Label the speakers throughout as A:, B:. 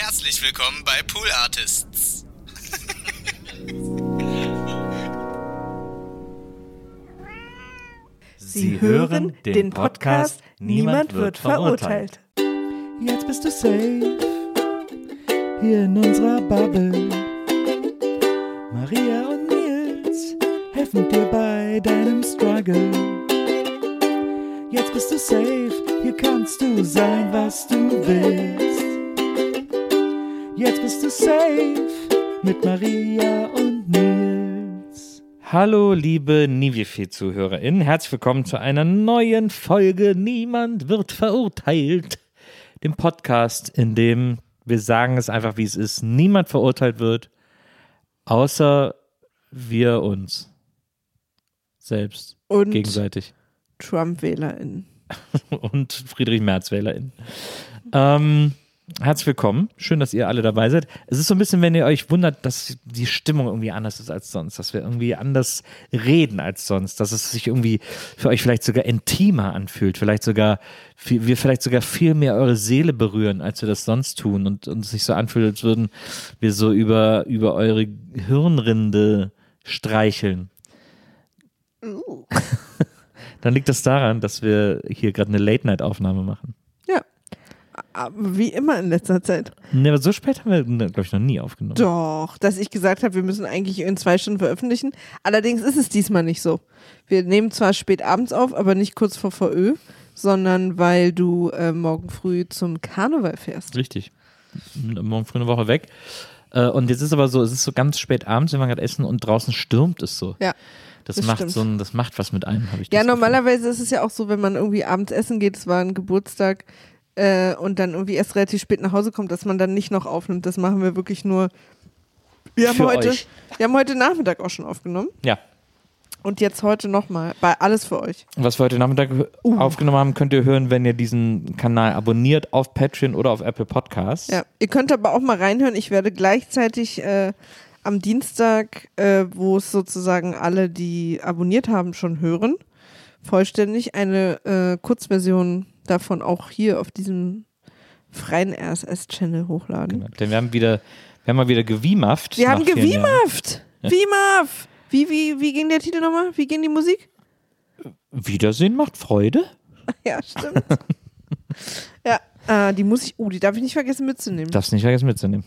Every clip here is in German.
A: Herzlich willkommen bei Pool Artists.
B: Sie hören den Podcast Niemand wird verurteilt.
C: Jetzt bist du safe hier in unserer Bubble. Maria und Nils helfen dir bei deinem Struggle. Jetzt bist du safe, hier kannst du sein, was du willst. Jetzt bist du safe mit Maria und Nils.
B: Hallo, liebe Nivefe-ZuhörerInnen. Herzlich willkommen zu einer neuen Folge Niemand wird verurteilt. Dem Podcast, in dem wir sagen es einfach, wie es ist. Niemand verurteilt wird, außer wir uns selbst
D: Und
B: gegenseitig.
D: Trump-WählerInnen.
B: und Friedrich Merz-WählerInnen. Ähm, herzlich willkommen. Schön, dass ihr alle dabei seid. Es ist so ein bisschen, wenn ihr euch wundert, dass die Stimmung irgendwie anders ist als sonst, dass wir irgendwie anders reden als sonst, dass es sich irgendwie für euch vielleicht sogar intimer anfühlt, vielleicht sogar, wir vielleicht sogar viel mehr eure Seele berühren, als wir das sonst tun und uns sich so anfühlt, als würden wir so über, über eure Hirnrinde streicheln. Dann liegt das daran, dass wir hier gerade eine Late-Night-Aufnahme machen.
D: Aber wie immer in letzter Zeit.
B: Ne, aber so spät haben wir, glaube ich, noch nie aufgenommen.
D: Doch, dass ich gesagt habe, wir müssen eigentlich in zwei Stunden veröffentlichen. Allerdings ist es diesmal nicht so. Wir nehmen zwar spät abends auf, aber nicht kurz vor VÖ, sondern weil du äh, morgen früh zum Karneval fährst.
B: Richtig. Morgen früh eine Woche weg. Äh, Und jetzt ist aber so, es ist so ganz spät abends, wenn wir gerade essen und draußen stürmt es so.
D: Ja.
B: Das,
D: das
B: macht
D: stimmt.
B: so ein, das macht was mit einem, habe ich
D: Ja,
B: Gefühl.
D: normalerweise ist es ja auch so, wenn man irgendwie abends essen geht, es war ein Geburtstag äh, und dann irgendwie erst relativ spät nach Hause kommt, dass man dann nicht noch aufnimmt. Das machen wir wirklich nur. Wir haben, heute,
B: euch.
D: wir haben heute Nachmittag auch schon aufgenommen
B: Ja.
D: und jetzt heute nochmal. Bei alles für euch.
B: Was wir heute Nachmittag
D: Uh.
B: aufgenommen haben, könnt ihr hören, wenn ihr diesen Kanal abonniert auf Patreon oder auf Apple Podcasts.
D: Ja, ihr könnt aber auch mal reinhören. Ich werde gleichzeitig äh, am Dienstag, äh, wo es sozusagen alle, die abonniert haben, schon hören, vollständig eine äh, Kurzversion davon auch hier auf diesem freien RSS-Channel hochladen.
B: Genau. Denn wir haben wieder, wir haben mal wieder gewiehaft.
D: Wir haben gewiemhaft! Wiemaf! Wie, wie, wie ging der Titel nochmal? Wie ging die Musik?
B: Wiedersehen macht Freude.
D: Ja, stimmt. ja, äh, die muss ich, oh, die darf ich nicht vergessen mitzunehmen.
B: Darfst nicht vergessen mitzunehmen.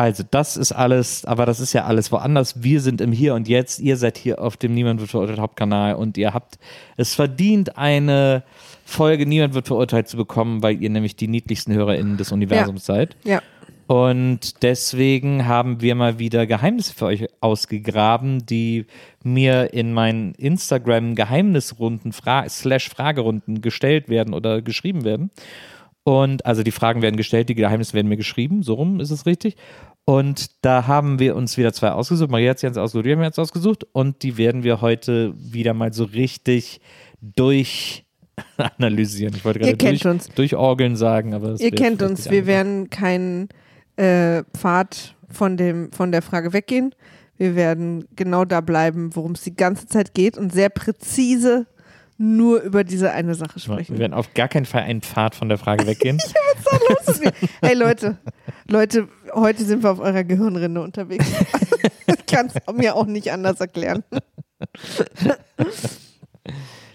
B: Also, das ist alles, aber das ist ja alles woanders. Wir sind im Hier und Jetzt. Ihr seid hier auf dem Niemand wird verurteilt Hauptkanal und ihr habt es verdient, eine Folge Niemand wird verurteilt zu bekommen, weil ihr nämlich die niedlichsten HörerInnen des Universums seid.
D: ja.
B: Und deswegen haben wir mal wieder Geheimnisse für euch ausgegraben, die mir in meinen Instagram Geheimnisrunden Fra slash Fragerunden gestellt werden oder geschrieben werden. Und also die Fragen werden gestellt, die Geheimnisse werden mir geschrieben, so rum ist es richtig. Und da haben wir uns wieder zwei ausgesucht. Maria hat sie jetzt ausgesucht, wir haben jetzt ausgesucht. Und die werden wir heute wieder mal so richtig durch analysieren. Ich wollte
D: Ihr
B: gerade
D: kennt
B: durch,
D: uns.
B: durchorgeln sagen, aber
D: Ihr kennt uns, wir werden keinen äh, Pfad von, dem, von der Frage weggehen. Wir werden genau da bleiben, worum es die ganze Zeit geht und sehr präzise nur über diese eine Sache
B: Wir
D: sprechen.
B: werden auf gar keinen Fall einen Pfad von der Frage weggehen.
D: hey Leute, Leute, heute sind wir auf eurer Gehirnrinde unterwegs. ich kann es mir auch nicht anders erklären.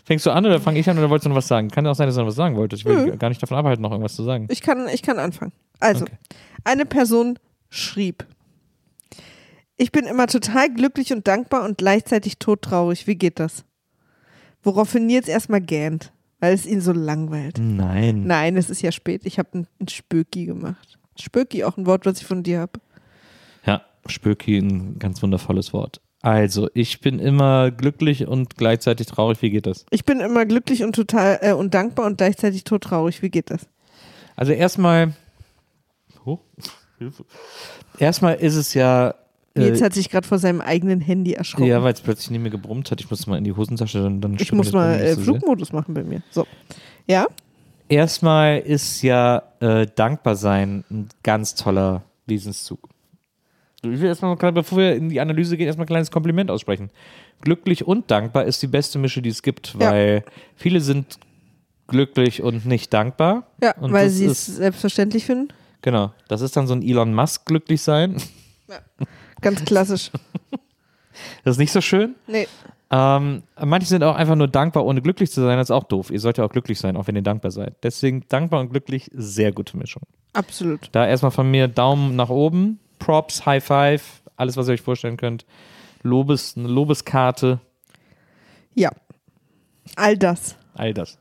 B: Fängst du an oder fange ich an oder wolltest du noch was sagen? Kann ja auch sein, dass du noch was sagen wolltest. Ich will
D: Nö.
B: gar nicht davon abhalten, noch irgendwas zu sagen.
D: Ich kann, ich kann anfangen. Also,
B: Okay.
D: eine Person schrieb: Ich bin immer total glücklich und dankbar und gleichzeitig todtraurig. Wie geht das? Woraufhin Nils erstmal gähnt, weil es ihn so langweilt.
B: Nein.
D: Nein, es ist ja spät. Ich habe ein, ein Spöki gemacht. Spöki, auch ein Wort, was ich von dir habe.
B: Ja, Spöki, ein ganz wundervolles Wort. Also, ich bin immer glücklich und gleichzeitig traurig. Wie geht das?
D: Ich bin immer glücklich und total äh, und dankbar und gleichzeitig todtraurig. Wie geht das?
B: Also erstmal. Oh, Hilfe. Erstmal ist es ja.
D: Nils
B: Äh,
D: hat sich gerade vor seinem eigenen Handy erschrocken.
B: ja, weil es plötzlich nicht mehr gebrummt hat. Ich muss mal in die Hosentasche, dann, dann
D: ich muss mal äh. Flugmodus machen bei mir. So. Ja?
B: Erstmal ist ja äh, dankbar sein ein ganz toller Wesenszug. Ich will erstmal, mal, bevor wir in die Analyse gehen, erstmal ein kleines Kompliment aussprechen. Glücklich und dankbar ist die beste Mische, die es gibt,
D: Ja.
B: weil viele sind glücklich und nicht dankbar.
D: Ja,
B: und
D: weil sie es selbstverständlich finden.
B: Genau, das ist dann so ein Elon Musk glücklich sein.
D: Ganz klassisch.
B: Das ist nicht so schön.
D: Nee.
B: Ähm, manche sind auch einfach nur dankbar, ohne glücklich zu sein. Das ist auch doof. Ihr sollt ja auch glücklich sein, auch wenn ihr dankbar seid. Deswegen dankbar und glücklich, sehr gute Mischung.
D: Absolut.
B: Da erstmal von mir Daumen nach oben, Props, High Five, alles, was ihr euch vorstellen könnt. Lobes, eine Lobeskarte,
D: Ja. All das.
B: all das.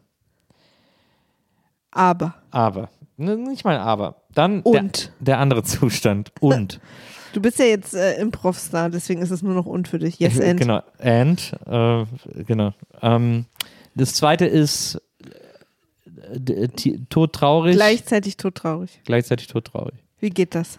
D: Aber.
B: Aber, nicht mal aber. Dann der,
D: Und.
B: der andere Zustand. Und.
D: Du bist ja jetzt äh, Improv-Star, deswegen ist es nur noch und für dich. Yes, and.
B: Genau. And, äh, genau. Ähm, das zweite ist äh, todtraurig.
D: Gleichzeitig todtraurig.
B: gleichzeitig todtraurig.
D: Wie geht das?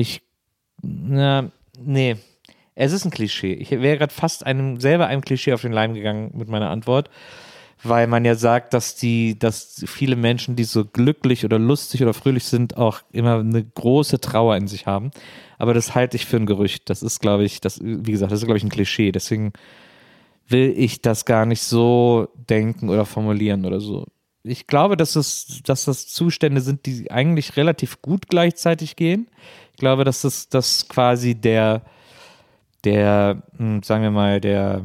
B: Ich, na, nee. Es ist ein Klischee. Ich wäre gerade fast einem, selber einem Klischee auf den Leim gegangen mit meiner Antwort, weil man ja sagt, dass die, dass viele Menschen, die so glücklich oder lustig oder fröhlich sind, auch immer eine große Trauer in sich haben. Aber das halte ich für ein Gerücht. Das ist, glaube ich, das, wie gesagt, das ist, glaube ich, ein Klischee. Deswegen will ich das gar nicht so denken oder formulieren oder so. Ich glaube, dass es, dass das Zustände sind, die eigentlich relativ gut gleichzeitig gehen. Ich glaube, dass das, das quasi der, der, hm, sagen wir mal, der,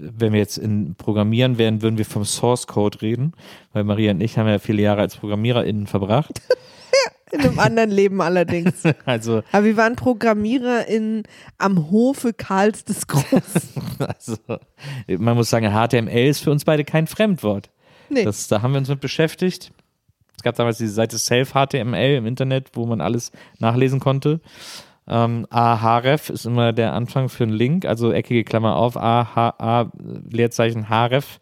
B: wenn wir jetzt in Programmieren wären, würden wir vom Source Code reden, weil Maria und ich haben ja viele Jahre als ProgrammiererInnen verbracht.
D: In einem anderen Leben allerdings.
B: Also,
D: Aber wir waren Programmierer in, am Hofe Karls des Großen.
B: also, man muss sagen, HTML ist für uns beide kein Fremdwort.
D: Nee.
B: Das, da haben wir uns mit beschäftigt. Es gab damals diese Seite Self-HTML im Internet, wo man alles nachlesen konnte. Ähm, ahref ist immer der Anfang für einen Link, also eckige Klammer auf, A, H, A, Leerzeichen href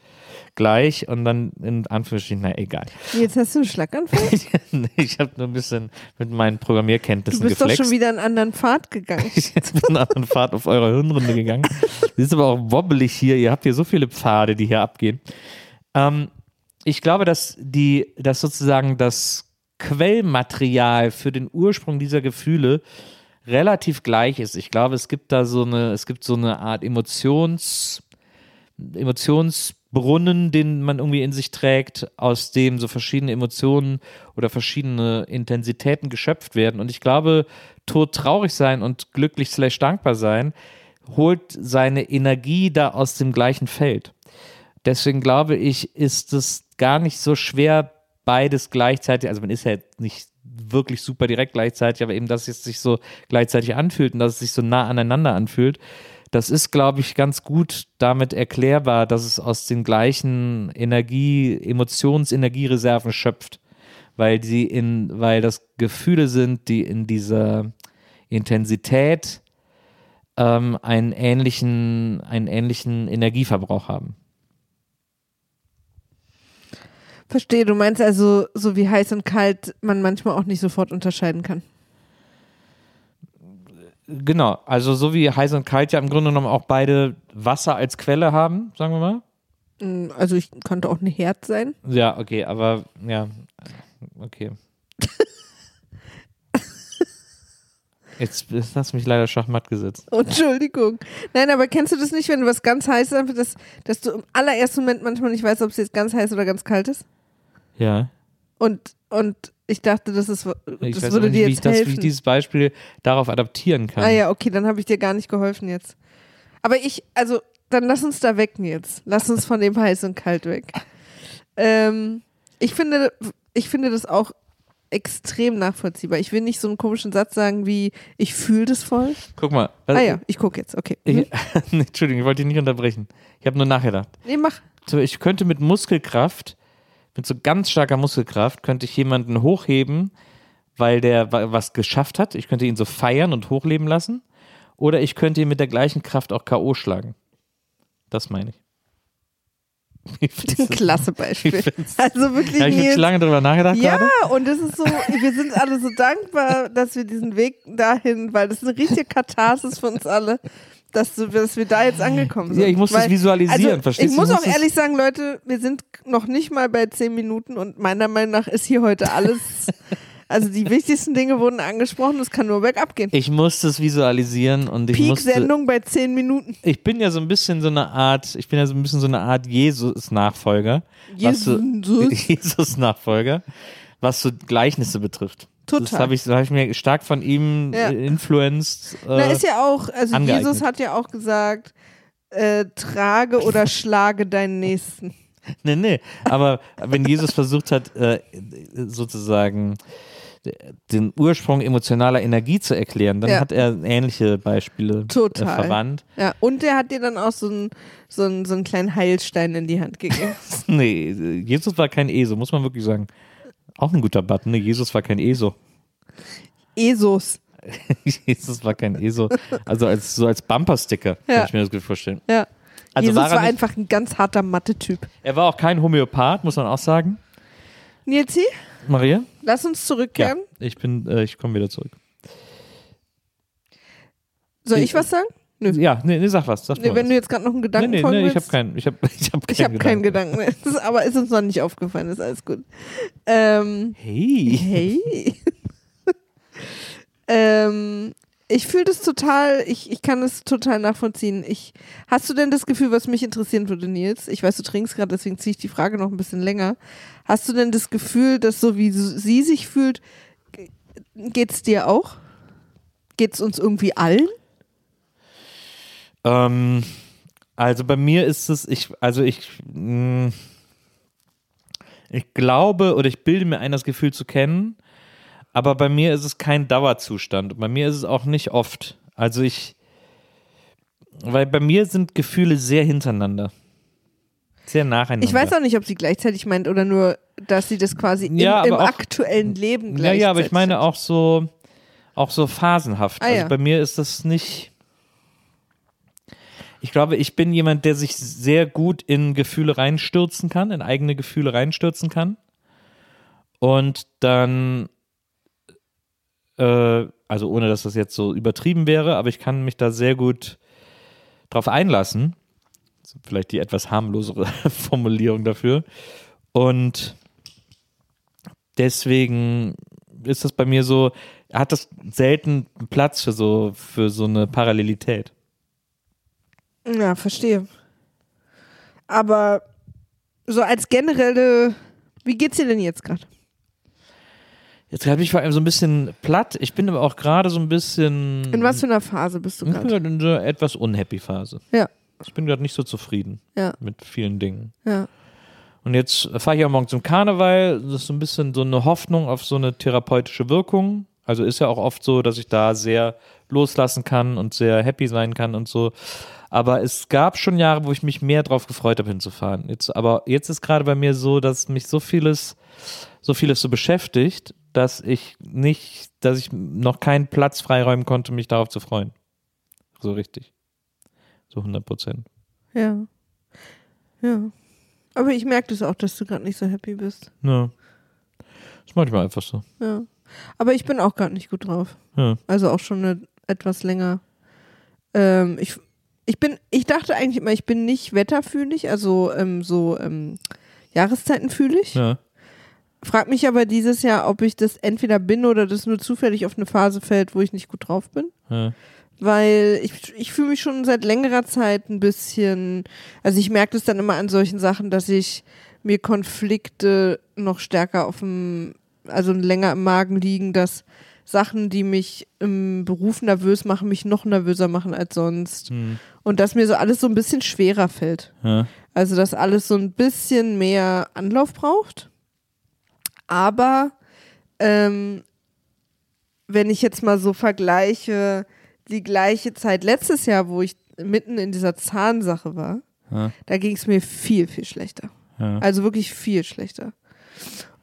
B: gleich und dann in Anführungsstrichen, na egal.
D: Jetzt hast du einen Schlaganfall?
B: ich habe nur ein bisschen mit meinen
D: Du
B: Programmierkenntnissen
D: bist doch
B: geflext.
D: schon wieder einen anderen Pfad gegangen.
B: Ich bin einen anderen Pfad auf eurer Hirnrunde gegangen. Sie ist aber auch wobbelig hier. Ihr habt hier so viele Pfade, die hier abgehen. Ähm, ich glaube, dass die, dass sozusagen das Quellmaterial für den Ursprung dieser Gefühle relativ gleich ist. Ich glaube, es gibt da so eine, es gibt so eine Art Emotions, Emotionsbrunnen, den man irgendwie in sich trägt, aus dem so verschiedene Emotionen oder verschiedene Intensitäten geschöpft werden. Und ich glaube, tot traurig sein und glücklich slash dankbar sein holt seine Energie da aus dem gleichen Feld. Deswegen glaube ich, ist es gar nicht so schwer, beides gleichzeitig, also man ist ja jetzt nicht wirklich super direkt gleichzeitig, aber eben, dass es sich so gleichzeitig anfühlt und dass es sich so nah aneinander anfühlt, das ist, glaube ich, ganz gut damit erklärbar, dass es aus den gleichen Energie, Emotions-Energiereserven schöpft, weil sie in, weil das Gefühle sind, die in dieser Intensität ähm, einen ähnlichen, einen ähnlichen Energieverbrauch haben.
D: Verstehe, du meinst also, so wie heiß und kalt man manchmal auch nicht sofort unterscheiden kann.
B: Genau, also so wie heiß und kalt ja im Grunde genommen auch beide Wasser als Quelle haben, sagen wir mal.
D: Mm, Also ich könnte auch ein Herd sein.
B: Ja, okay, aber ja, okay. Jetzt, jetzt hast du mich leider schachmatt gesetzt.
D: Entschuldigung. Nein, aber kennst du das nicht, wenn du was ganz heiß einfach, dass, dass du im allerersten Moment manchmal nicht weißt, ob es jetzt ganz heiß oder ganz kalt ist?
B: Ja.
D: Und, und ich dachte, das, ist,
B: Ich
D: das
B: weiß
D: würde
B: nicht,
D: dir
B: wie ich,
D: jetzt
B: das, wie
D: helfen.
B: ich dieses Beispiel darauf adaptieren kann.
D: ah ja, okay, dann habe ich dir gar nicht geholfen jetzt. Aber ich, also, dann lass uns da weg jetzt. Lass uns von dem heiß und kalt weg. Ähm, ich finde, ich finde das auch extrem nachvollziehbar. Ich will nicht so einen komischen Satz sagen wie, ich fühle das voll.
B: Guck mal.
D: Ah ja, ich gucke jetzt, okay.
B: Ich, nee, Entschuldigung, ich wollte dich nicht unterbrechen. Ich habe nur nachgedacht.
D: Nee, mach.
B: So, ich könnte mit Muskelkraft, mit so ganz starker Muskelkraft, könnte ich jemanden hochheben, weil der wa- was geschafft hat. Ich könnte ihn so feiern und hochleben lassen. Oder ich könnte ihn mit der gleichen Kraft auch K.O. schlagen. Das meine ich.
D: Ein klasse Beispiel.
B: Ich
D: Also wirklich
B: ich habe
D: Nils.
B: schon lange drüber nachgedacht
D: Ja,
B: gerade.
D: und es ist so, wir sind alle so dankbar, dass wir diesen Weg dahin, weil das ist eine richtige Katharsis für uns alle, dass, du, dass wir da jetzt angekommen sind.
B: Ja, ich muss das
D: weil,
B: visualisieren,
D: also,
B: verstehst
D: Ich
B: du?
D: muss
B: Ich
D: auch
B: muss das-
D: ehrlich sagen, Leute, wir sind noch nicht mal bei zehn Minuten und meiner Meinung nach ist hier heute alles, also die wichtigsten Dinge wurden angesprochen, es kann nur bergab gehen.
B: Ich musste es visualisieren und ich musste.
D: Peak-Sendung bei zehn Minuten.
B: Ich bin ja so ein bisschen so eine Art, ich bin ja so ein bisschen so eine Art Jesus-Nachfolger. Jesus-Nachfolger, was so Gleichnisse betrifft. Das
D: Total.
B: habe ich, das hab ich mir stark von ihm
D: Ja.
B: influenced. Äh,
D: Na, ist ja auch, also
B: angeeignet.
D: Jesus hat ja auch gesagt, äh, trage oder schlage deinen Nächsten.
B: nee, nee. Aber wenn Jesus versucht hat, äh, sozusagen den Ursprung emotionaler Energie zu erklären, dann
D: Ja.
B: hat er ähnliche Beispiele äh,
D: Total.
B: verwandt.
D: Ja, und der hat dir dann auch so einen, so, einen, so einen kleinen Heilstein in die Hand gegeben.
B: Nee, Jesus war kein ESO, muss man wirklich sagen. Auch ein guter Button, ne? Jesus war kein ESO.
D: Esos.
B: Jesus war kein ESO. Also als, so als Bumpersticker,
D: Ja.
B: kann ich mir das gut vorstellen.
D: Ja.
B: Also
D: Jesus
B: war er
D: war
B: nicht-
D: einfach ein ganz harter Mathe-Typ.
B: Er war auch kein Homöopath, muss man auch sagen.
D: Nilsi,
B: Maria?
D: lass uns
B: Ja,
D: zurückkehren.
B: ich bin, äh, ich komme wieder zurück.
D: Soll ich was sagen? Nö.
B: Ja, nee, nee sag was. Sag
D: Nee, wenn
B: was.
D: du jetzt gerade noch einen
B: nee,
D: Gedanken
B: nee,
D: folgen
B: nee, ich habe
D: willst.
B: keinen, ich habe, ich habe
D: ich habe keinen Gedanken mehr. Das ist, aber ist uns noch nicht aufgefallen, ist alles gut. Ähm,
B: Hey.
D: Hey. ähm, ich fühle das total, ich, ich kann das total nachvollziehen. Ich, hast du denn das Gefühl, was mich interessieren würde, Nils? Ich weiß, du trinkst gerade, deswegen ziehe ich die Frage noch ein bisschen länger. Hast du denn das Gefühl, dass so wie sie sich fühlt, ge- geht's dir auch? Geht's uns irgendwie allen?
B: Ähm, also bei mir ist es, ich, also ich, mh, ich glaube oder ich bilde mir ein, das Gefühl zu kennen, aber bei mir ist es kein Dauerzustand. Und Bei mir ist es auch nicht oft. Also ich, weil bei mir sind Gefühle sehr hintereinander. Sehr nacheinander.
D: Ich weiß auch nicht, ob sie gleichzeitig meint oder nur, dass sie das quasi
B: Ja,
D: im, im
B: auch-
D: aktuellen Leben
B: Ja,
D: gleichzeitig
B: ja, aber ich meine auch so, auch so phasenhaft.
D: Ah,
B: also
D: ja.
B: bei mir ist das nicht. Ich glaube, ich bin jemand, der sich sehr gut in Gefühle reinstürzen kann, in eigene Gefühle reinstürzen kann. Und dann, äh, also ohne dass das jetzt so übertrieben wäre, aber ich kann mich da sehr gut drauf einlassen. Vielleicht die etwas harmlosere Formulierung dafür. Und deswegen ist das bei mir so, hat das selten Platz für so, für so eine Parallelität.
D: Ja, verstehe. Aber so als generelle, wie geht's dir denn jetzt gerade?
B: Jetzt habe ich vor allem so ein bisschen platt. Ich bin aber auch gerade so ein bisschen.
D: In was für einer Phase bist du
B: ich bin
D: gerade?
B: gerade in so einer etwas unhappy Phase.
D: Ja.
B: Ich bin gerade nicht so zufrieden
D: Ja.
B: mit vielen Dingen.
D: Ja.
B: Und jetzt fahre ich ja morgen zum Karneval. Das ist so ein bisschen so eine Hoffnung auf so eine therapeutische Wirkung. Also ist ja auch oft so, dass ich da sehr loslassen kann und sehr happy sein kann und so. Aber es gab schon Jahre, wo ich mich mehr drauf gefreut habe, hinzufahren. Jetzt, aber jetzt ist gerade bei mir so, dass mich so vieles, so vieles so beschäftigt, dass ich nicht, dass ich noch keinen Platz freiräumen konnte, mich darauf zu freuen. So richtig. So 100 Prozent.
D: Ja. Ja. Aber ich merke das auch, dass du gerade nicht so happy bist.
B: Ja. Ist manchmal einfach so.
D: Ja. Aber ich bin auch gerade nicht gut drauf.
B: Ja.
D: Also auch schon eine, etwas länger. Ähm, ich, ich bin, ich dachte eigentlich immer, ich bin nicht wetterfühlig, also ähm, so ähm, Jahreszeitenfühlig.
B: Ja.
D: Frag mich aber dieses Jahr, ob ich das entweder bin oder das nur zufällig auf eine Phase fällt, wo ich nicht gut drauf bin.
B: Ja.
D: Weil ich, ich fühle mich schon seit längerer Zeit ein bisschen, also ich merke das dann immer an solchen Sachen, dass ich mir Konflikte noch stärker auf dem, also länger im Magen liegen, dass Sachen, die mich im Beruf nervös machen, mich noch nervöser machen als sonst.
B: Hm.
D: Und dass mir so alles so ein bisschen schwerer fällt.
B: Ja.
D: Also, dass alles so ein bisschen mehr Anlauf braucht. Aber ähm, wenn ich jetzt mal so vergleiche, die gleiche Zeit letztes Jahr, wo ich mitten in dieser Zahnsache war,
B: Ja.
D: da ging es mir viel, viel schlechter.
B: Ja.
D: Also wirklich viel schlechter.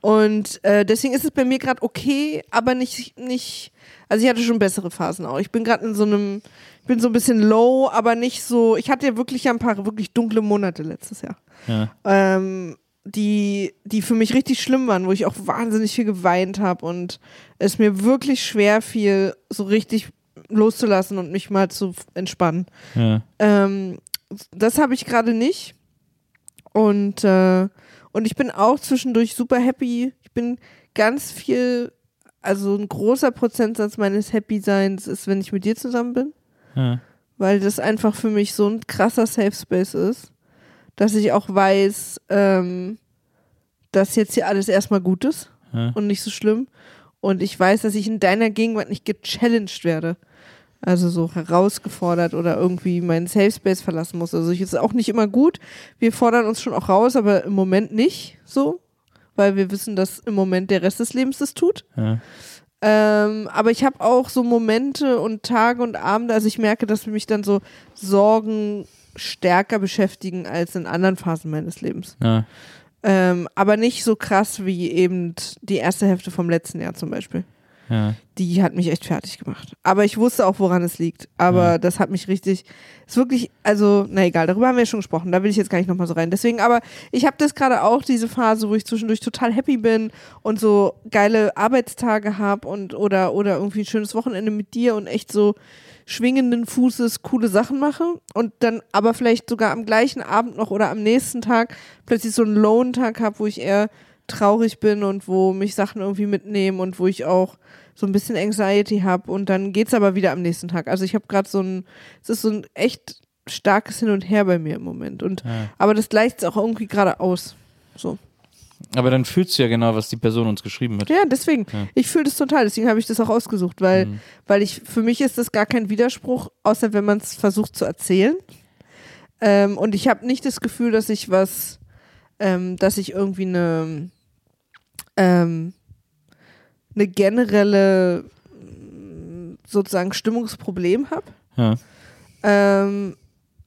D: Und äh, deswegen ist es bei mir gerade okay, aber nicht, nicht, also ich hatte schon bessere Phasen auch. Ich bin gerade in so einem, ich bin so ein bisschen low, aber nicht so, ich hatte ja wirklich ein paar wirklich dunkle Monate letztes Jahr.
B: Ja.
D: Ähm, die, die für mich richtig schlimm waren, wo ich auch wahnsinnig viel geweint habe und es mir wirklich schwer fiel, so richtig loszulassen und mich mal zu entspannen.
B: Ja.
D: Ähm, das habe ich gerade nicht. Und, äh, und ich bin auch zwischendurch super happy. Ich bin ganz viel, also ein großer Prozentsatz meines Happy-Seins ist, wenn ich mit dir zusammen bin.
B: Ja.
D: Weil das einfach für mich so ein krasser Safe Space ist, dass ich auch weiß, ähm, dass jetzt hier alles erstmal gut ist
B: Ja.
D: und nicht so schlimm. Und ich weiß, dass ich in deiner Gegenwart nicht gechallenged werde. Also so herausgefordert oder irgendwie meinen Safe Space verlassen muss. Also ich ist auch nicht immer gut. Wir fordern uns schon auch raus, aber im Moment nicht so, weil wir wissen, dass im Moment der Rest des Lebens das tut.
B: Ja.
D: Ähm, aber ich habe auch so Momente und Tage und Abende, also ich merke, dass mich dann so Sorgen stärker beschäftigen als in anderen Phasen meines Lebens.
B: Ja.
D: Ähm, aber nicht so krass wie eben die erste Hälfte vom letzten Jahr zum Beispiel.
B: Ja.
D: Die hat mich echt fertig gemacht. Aber ich wusste auch, woran es liegt. Aber
B: Ja.
D: das hat mich richtig, ist wirklich, also, na egal, darüber haben wir schon gesprochen. Da will ich jetzt gar nicht nochmal so rein. Deswegen, aber ich habe das gerade auch, diese Phase, wo ich zwischendurch total happy bin und so geile Arbeitstage habe und oder, oder irgendwie ein schönes Wochenende mit dir und echt so schwingenden Fußes coole Sachen mache und dann aber vielleicht sogar am gleichen Abend noch oder am nächsten Tag plötzlich so einen Lone-Tag habe, wo ich eher traurig bin und wo mich Sachen irgendwie mitnehmen und wo ich auch so ein bisschen Anxiety habe und dann geht's aber wieder am nächsten Tag. Also ich habe gerade so ein, es ist so ein echt starkes Hin und Her bei mir im Moment und
B: Ja.
D: aber das gleicht es auch irgendwie gerade aus. So.
B: Aber dann fühlst du ja genau, was die Person uns geschrieben hat.
D: Ja, deswegen.
B: Ja.
D: Ich fühle das total, deswegen habe ich das auch ausgesucht, weil,
B: Mhm.
D: weil ich, für mich ist das gar kein Widerspruch, außer wenn man es versucht zu erzählen. Ähm, und ich habe nicht das Gefühl, dass ich was, ähm, dass ich irgendwie eine, ähm, eine generelle mm, sozusagen Stimmungsproblem habe.
B: Ja.
D: Ähm,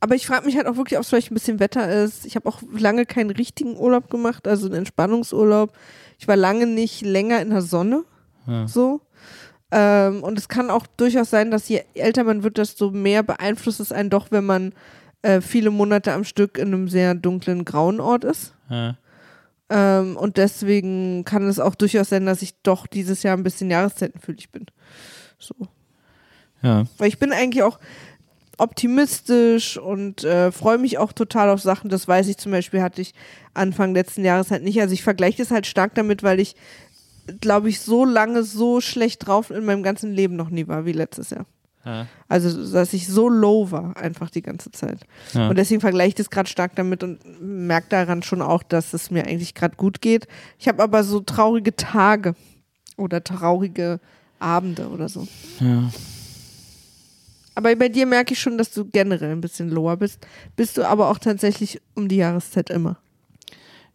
D: aber ich frage mich halt auch wirklich, ob es vielleicht ein bisschen Wetter ist. Ich habe auch lange keinen richtigen Urlaub gemacht, also einen Entspannungsurlaub. Ich war lange nicht länger in der Sonne.
B: Ja.
D: So. Ähm, und es kann auch durchaus sein, dass je älter man wird, desto mehr beeinflusst es einen doch, wenn man äh, viele Monate am Stück in einem sehr dunklen, grauen Ort ist.
B: Ja.
D: Ähm, und deswegen kann es auch durchaus sein, dass ich doch dieses Jahr ein bisschen jahreszeitenfühlig bin. So.
B: Ja.
D: Weil ich bin eigentlich auch optimistisch und äh, freue mich auch total auf Sachen. Das weiß ich zum Beispiel, hatte ich Anfang letzten Jahres halt nicht. Also ich vergleiche das halt stark damit, weil ich, glaube ich, so lange so schlecht drauf in meinem ganzen Leben noch nie war wie letztes Jahr.
B: Ja.
D: Also, dass ich so low war einfach die ganze Zeit.
B: Ja.
D: Und deswegen vergleiche ich das gerade stark damit und merke daran schon auch, dass es mir eigentlich gerade gut geht. Ich habe aber so traurige Tage oder traurige Abende oder so.
B: Ja.
D: Aber bei dir merke ich schon, dass du generell ein bisschen lower bist. Bist du aber auch tatsächlich um die Jahreszeit immer.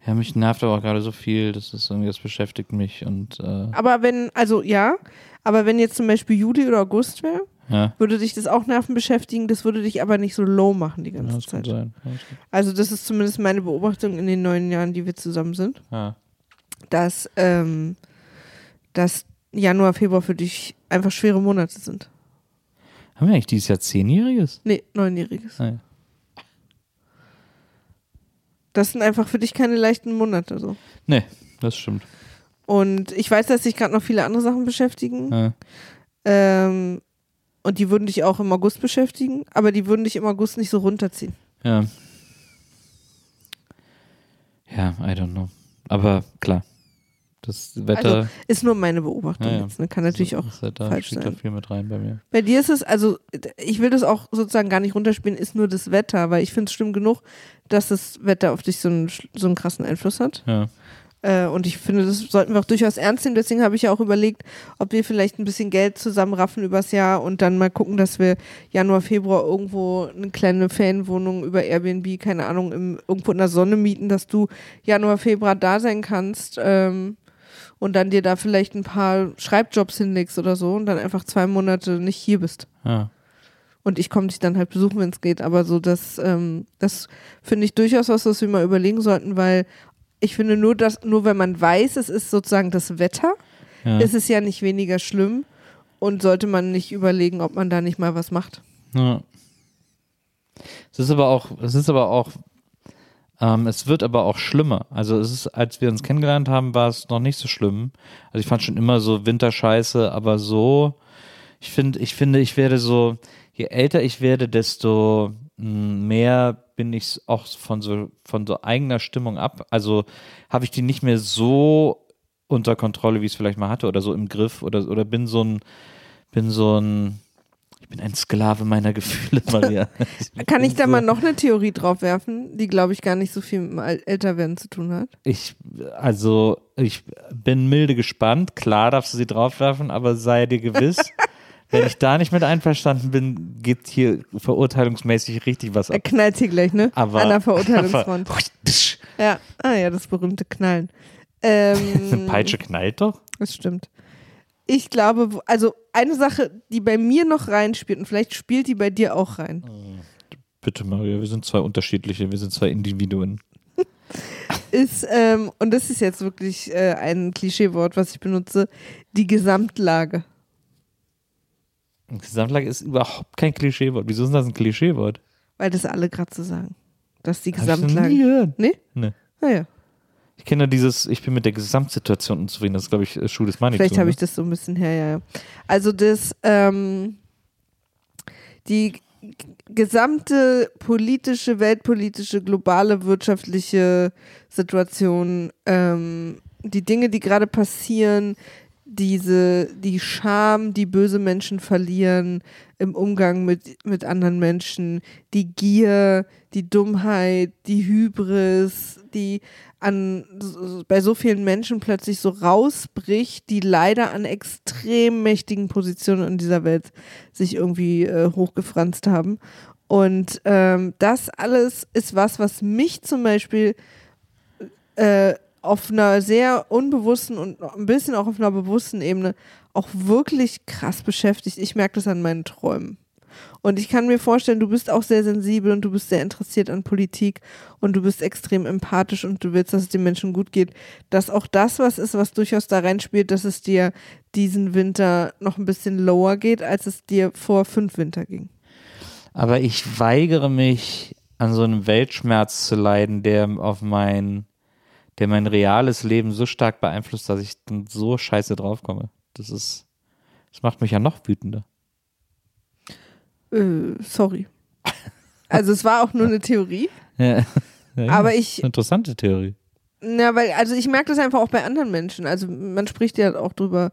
B: Ja, mich nervt aber auch gerade so viel, das ist irgendwie, das beschäftigt mich und äh,
D: Aber wenn, also ja, aber wenn jetzt zum Beispiel Juli oder August wäre,
B: ja.
D: würde dich das auch Nerven beschäftigen, das würde dich aber nicht so low machen die
B: Ja,
D: ganze
B: kann
D: Zeit.
B: sein. Ja, das
D: Also das ist zumindest meine Beobachtung in den neun Jahren, die wir zusammen sind,
B: Ja.
D: dass, ähm, dass Januar, Februar für dich einfach schwere Monate sind.
B: Haben wir eigentlich dieses Jahr Zehnjähriges?
D: Nee, neunjähriges.
B: Ah, ja.
D: Das sind einfach für dich keine leichten Monate so.
B: Nee, das stimmt.
D: Und ich weiß, dass sich gerade noch viele andere Sachen beschäftigen.
B: Ja.
D: Ähm, und die würden dich auch im August beschäftigen, aber die würden dich im August nicht so runterziehen.
B: Ja. Ja, I don't know. Aber klar, das Wetter.
D: Also ist nur meine Beobachtung
B: ja, ja.
D: jetzt. Ne? Kann natürlich
B: das,
D: auch
B: das Wetter
D: falsch
B: spielt
D: sein.
B: da viel mit rein bei mir.
D: Bei dir ist es, also ich will das auch sozusagen gar nicht runterspielen, ist nur das Wetter, weil ich finde es schlimm genug, dass das Wetter auf dich so einen, so einen krassen Einfluss hat.
B: Ja.
D: Äh, und ich finde, das sollten wir auch durchaus ernst nehmen. Deswegen habe ich ja auch überlegt, ob wir vielleicht ein bisschen Geld zusammenraffen übers Jahr und dann mal gucken, dass wir Januar, Februar irgendwo eine kleine Ferienwohnung über Airbnb, keine Ahnung, im, irgendwo in der Sonne mieten, dass du Januar, Februar da sein kannst. Ähm, und dann dir da vielleicht ein paar Schreibjobs hinlegst oder so und dann einfach zwei Monate nicht hier bist.
B: Ja.
D: Und ich komme dich dann halt besuchen, wenn es geht. Aber so, das, ähm, das finde ich durchaus was, was wir mal überlegen sollten, weil ich finde nur, dass, nur wenn man weiß, es ist sozusagen das Wetter,
B: Ja.
D: ist es ja nicht weniger schlimm und sollte man nicht überlegen, ob man da nicht mal was macht.
B: Ja. Es ist aber auch, es ist aber auch, ähm, es wird aber auch schlimmer. Also es ist, als wir uns kennengelernt haben, war es noch nicht so schlimm. Also ich fand schon immer so Winterscheiße, aber so, ich finde, ich finde, ich werde so, je älter ich werde, desto mh, mehr bin ich auch von so, von so eigener Stimmung ab. Also habe ich die nicht mehr so unter Kontrolle, wie ich es vielleicht mal hatte oder so im Griff oder, oder bin so ein, bin so ein, bin ein Sklave meiner Gefühle, Maria.
D: Kann ich da mal noch eine Theorie drauf werfen, die, glaube ich, gar nicht so viel mit dem Älterwerden zu tun hat?
B: Ich, also, ich bin milde gespannt. Klar darfst du sie draufwerfen, aber sei dir gewiss, wenn ich da nicht mit einverstanden bin, geht hier verurteilungsmäßig richtig was
D: Er
B: ab.
D: knallt hier gleich, ne?
B: Aber,
D: An der Verurteilungsfront.
B: aber
D: ja, ah ja, das berühmte Knallen. Ähm,
B: eine Peitsche knallt doch.
D: Das stimmt. Ich glaube, also eine Sache, die bei mir noch reinspielt und vielleicht spielt die bei dir auch rein,
B: Bitte, Maria, wir sind zwei unterschiedliche, wir sind zwei Individuen.
D: ist, ähm, und das ist jetzt wirklich äh, ein Klischeewort, was ich benutze, die Gesamtlage.
B: Gesamtlage ist überhaupt kein Klischeewort. Wieso ist das ein Klischeewort?
D: Weil das alle gerade so sagen. Dass die
B: Hab ich noch nie
D: Gesamtlage.
B: gehört.
D: Nee?
B: Nee.
D: Naja,
B: Ich kenne dieses, ich bin mit der Gesamtsituation unzufrieden. Das ist, glaube ich, äh, Schuh des Manitou.
D: vielleicht habe
B: ne?
D: ich das so ein bisschen her, ja. Also das, ähm, die gesamte politische, weltpolitische, globale wirtschaftliche Situation, ähm, die Dinge, die gerade passieren, diese, die Scham, die böse Menschen verlieren im Umgang mit, mit anderen Menschen, die Gier, die Dummheit, die Hybris, die an, bei so vielen Menschen plötzlich so rausbricht, die leider an extrem mächtigen Positionen in dieser Welt sich irgendwie äh, hochgefranst haben. Und ähm, das alles ist was, was mich zum Beispiel äh, auf einer sehr unbewussten und ein bisschen auch auf einer bewussten Ebene auch wirklich krass beschäftigt. Ich merke das an meinen Träumen. Und ich kann mir vorstellen, du bist auch sehr sensibel und du bist sehr interessiert an Politik und du bist extrem empathisch und du willst, dass es den Menschen gut geht. Dass auch das was ist, was durchaus da reinspielt, dass es dir diesen Winter noch ein bisschen lower geht, als es dir vor fünf Winter ging.
B: Aber ich weigere mich, an so einem Weltschmerz zu leiden, der auf mein, der mein reales Leben so stark beeinflusst, dass ich dann so scheiße draufkomme. Das ist, das macht mich ja noch wütender.
D: Äh, sorry. Also es war auch nur eine Theorie,
B: Ja. Ja,
D: aber ich,
B: Interessante Theorie.
D: Na, weil, also ich merke das einfach auch bei anderen Menschen. Also man spricht ja auch drüber,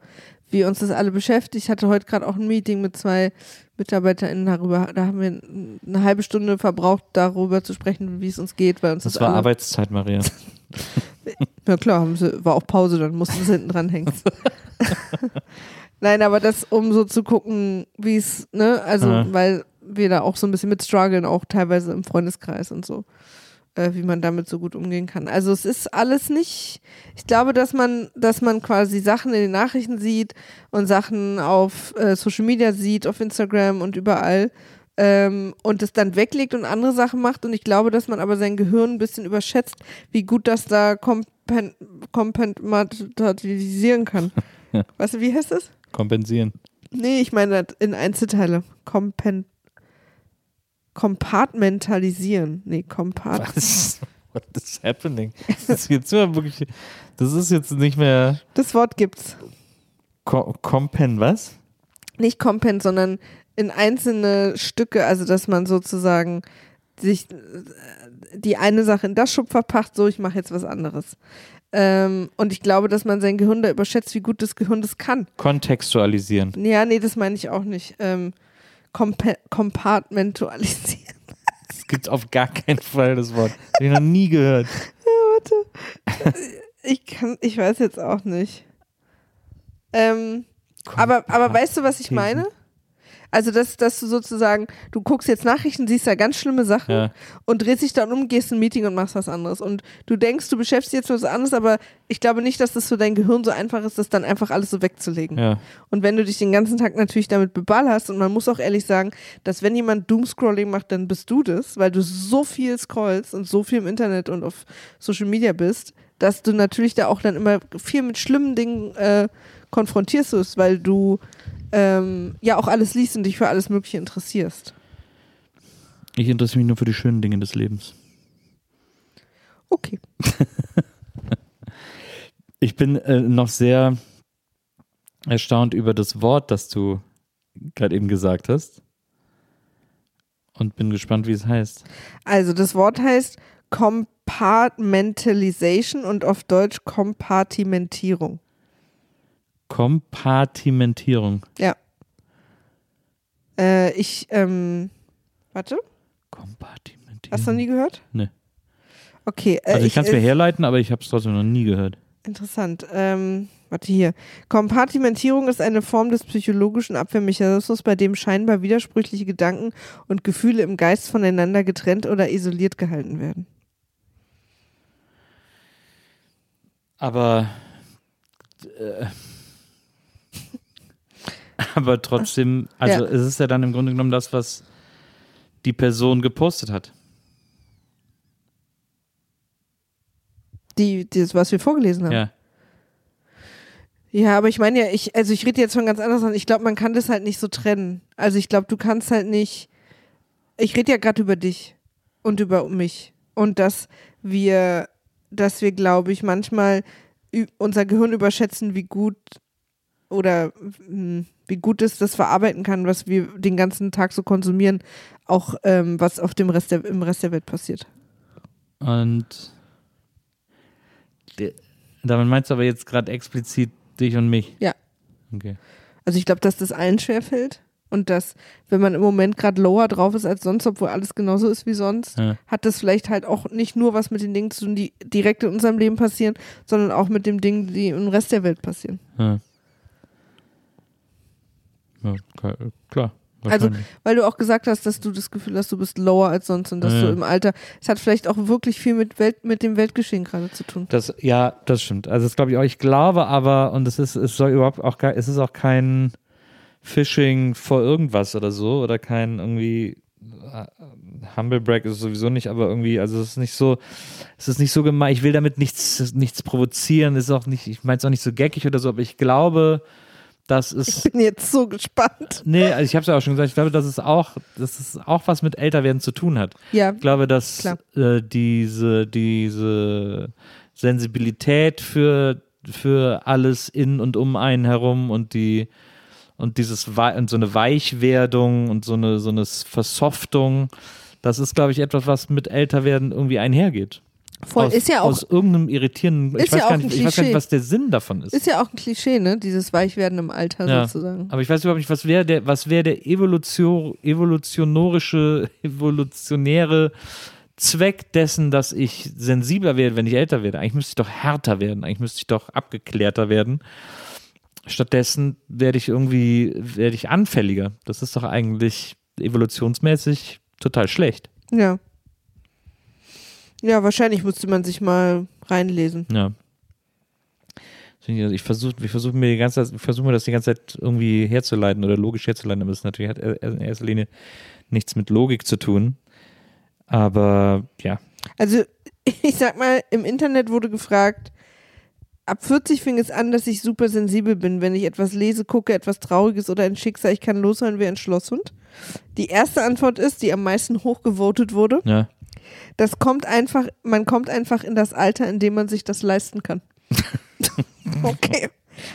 D: wie uns das alle beschäftigt. Ich hatte heute gerade auch ein Meeting mit zwei MitarbeiterInnen darüber. Da haben wir eine halbe Stunde verbraucht, darüber zu sprechen, wie es uns geht, weil uns das,
B: Das war
D: alle,
B: Arbeitszeit, Maria.
D: Ja klar, haben sie, war auch Pause, dann mussten sie hinten dran hängen. Nein, aber das, um so zu gucken, wie es, ne, also,
B: Ja.
D: weil wir da auch so ein bisschen mit strugglen, auch teilweise im Freundeskreis und so, äh, wie man damit so gut umgehen kann. Also es ist alles nicht, ich glaube, dass man, dass man quasi Sachen in den Nachrichten sieht und Sachen auf äh, Social Media sieht, auf Instagram und überall ähm, und es dann weglegt und andere Sachen macht und ich glaube, dass man aber sein Gehirn ein bisschen überschätzt, wie gut das da kompen kompatibilisieren kann.
B: Ja.
D: Weißt du, wie heißt das?
B: Kompensieren.
D: Nee, ich meine das in Einzelteile. Kompen kompartmentalisieren. Nee, kompart.
B: Was? What is happening? Das ist jetzt nur wirklich. Das ist jetzt nicht mehr.
D: Das Wort gibt's.
B: Ko Kompen, was?
D: Nicht kompen, sondern in einzelne Stücke, also dass man sozusagen sich die eine Sache in das Schub verpackt, so ich mache jetzt was anderes. Ähm, und ich glaube, dass man sein Gehirn da überschätzt, wie gut das Gehirn das kann.
B: Kontextualisieren.
D: Ja, nee, das meine ich auch nicht. Ähm, kompartmentalisieren.
B: Das gibt auf gar keinen Fall das Wort. Hab ich noch nie gehört.
D: Ich kann, ich weiß jetzt auch nicht. Ähm, aber, aber weißt du, was ich meine? Also, dass, dass du sozusagen, du guckst jetzt Nachrichten, siehst da ganz schlimme Sachen
B: Ja.
D: und drehst dich dann um, gehst in ein Meeting und machst was anderes. Und du denkst, du beschäftigst dich jetzt mit was anderes, aber ich glaube nicht, dass das für dein Gehirn so einfach ist, das dann einfach alles so wegzulegen.
B: Ja.
D: Und wenn du dich den ganzen Tag natürlich damit beballerst, und man muss auch ehrlich sagen, dass wenn jemand Doomscrolling macht, dann bist du das, weil du so viel scrollst und so viel im Internet und auf Social Media bist, dass du natürlich da auch dann immer viel mit schlimmen Dingen äh, konfrontierst weil du ähm, ja auch alles liest und dich für alles Mögliche interessierst.
B: Ich interessiere mich nur für die schönen Dinge des Lebens.
D: Okay.
B: Ich bin äh, noch sehr erstaunt über das Wort, das du gerade eben gesagt hast. Und bin gespannt, wie es heißt.
D: Also das Wort heißt Compartmentalization und auf Deutsch Kompartimentierung.
B: Kompartimentierung.
D: Ja. Äh, ich, ähm, warte,
B: Kompartimentierung.
D: hast du noch nie gehört?
B: Nee.
D: Okay. Äh,
B: Also ich kann es mir
D: äh,
B: herleiten, aber ich habe es trotzdem noch nie gehört.
D: Interessant. Ähm, warte hier. Kompartimentierung ist eine Form des psychologischen Abwehrmechanismus, bei dem scheinbar widersprüchliche Gedanken und Gefühle im Geist voneinander getrennt oder isoliert gehalten werden.
B: Aber äh, aber trotzdem, also
D: Ja.
B: es ist ja dann im Grunde genommen das, was die Person gepostet hat.
D: Die, das, was wir vorgelesen haben.
B: Ja.
D: Ja, aber ich meine ja, ich, also ich rede jetzt von ganz anders an. Ich glaube, man kann das halt nicht so trennen. Also ich glaube, du kannst halt nicht. Ich rede ja gerade über dich und über mich. Und dass wir, dass wir, glaube ich, manchmal unser Gehirn überschätzen, wie gut oder mh, wie gut es das verarbeiten kann, was wir den ganzen Tag so konsumieren, auch ähm, was auf dem Rest der, im Rest der Welt passiert.
B: Und damit meinst du aber jetzt gerade explizit dich und mich.
D: Ja.
B: Okay.
D: Also ich glaube, dass das allen schwerfällt und dass, wenn man im Moment gerade lower drauf ist als sonst, obwohl alles genauso ist wie sonst,
B: Ja.
D: hat das vielleicht halt auch nicht nur was mit den Dingen zu tun, die direkt in unserem Leben passieren, sondern auch mit den Dingen, die im Rest der Welt passieren.
B: Ja. Ja, klar, klar.
D: Also, weil du auch gesagt hast, dass du das Gefühl hast, du bist lower als sonst und dass
B: Ja,
D: du
B: ja.
D: im Alter, es hat vielleicht auch wirklich viel mit Welt, mit dem Weltgeschehen gerade zu tun.
B: Das, ja, das stimmt. Also das glaube ich auch. Ich glaube aber, und es ist, es soll überhaupt auch kein, es ist auch kein Phishing vor irgendwas oder so oder kein irgendwie äh, Humble Break ist es sowieso nicht, aber irgendwie, also es ist nicht so, es ist nicht so gemein. Ich will damit nichts, nichts provozieren. Es ist auch nicht, ich meine es auch nicht so geckig oder so, aber ich glaube, dass es
D: Ich bin jetzt so gespannt.
B: Nee, also ich habe es ja auch schon gesagt, ich glaube, dass es auch, dass es auch was mit Älterwerden zu tun hat.
D: Ja,
B: Ich glaube, dass äh, diese, diese Sensibilität für, für alles in und um einen herum und die und dieses und so eine Weichwerdung und so eine, so eine Versoftung, das ist, glaube ich, etwas, was mit Älterwerden irgendwie einhergeht.
D: Voll.
B: aus,
D: ist ja auch,
B: aus irgendeinem irritierenden, ich
D: Ist
B: weiß,
D: ja auch
B: gar
D: ein
B: nicht, ich weiß gar nicht,
D: Klischee.
B: was der Sinn davon ist.
D: ist ja auch ein Klischee, ne? Dieses Weichwerden im Alter
B: Ja.
D: sozusagen.
B: Aber ich weiß überhaupt nicht, was wäre der, was wäre der Evolution, evolutionarische, evolutionäre Zweck dessen, dass ich sensibler werde, wenn ich älter werde. Eigentlich müsste ich doch härter werden, eigentlich müsste ich doch abgeklärter werden. stattdessen werde ich irgendwie, werde ich anfälliger. Das ist doch eigentlich evolutionsmäßig total schlecht.
D: Ja. Ja, wahrscheinlich musste man sich mal reinlesen.
B: Ja. Ich versuche ich versuch mir die ganze Zeit, ich versuche mir das die ganze Zeit irgendwie herzuleiten oder logisch herzuleiten, aber es natürlich hat in erster Linie nichts mit Logik zu tun. Aber ja.
D: Also, ich sag mal, im Internet wurde gefragt, ab 40 fing es an, dass ich super sensibel bin, wenn ich etwas lese, gucke, etwas Trauriges oder ein Schicksal, ich kann loshören wie ein Schlosshund. Die erste Antwort ist, die am meisten hochgevotet wurde.
B: Ja.
D: Das kommt einfach, man kommt einfach in das Alter, in dem man sich das leisten kann. okay.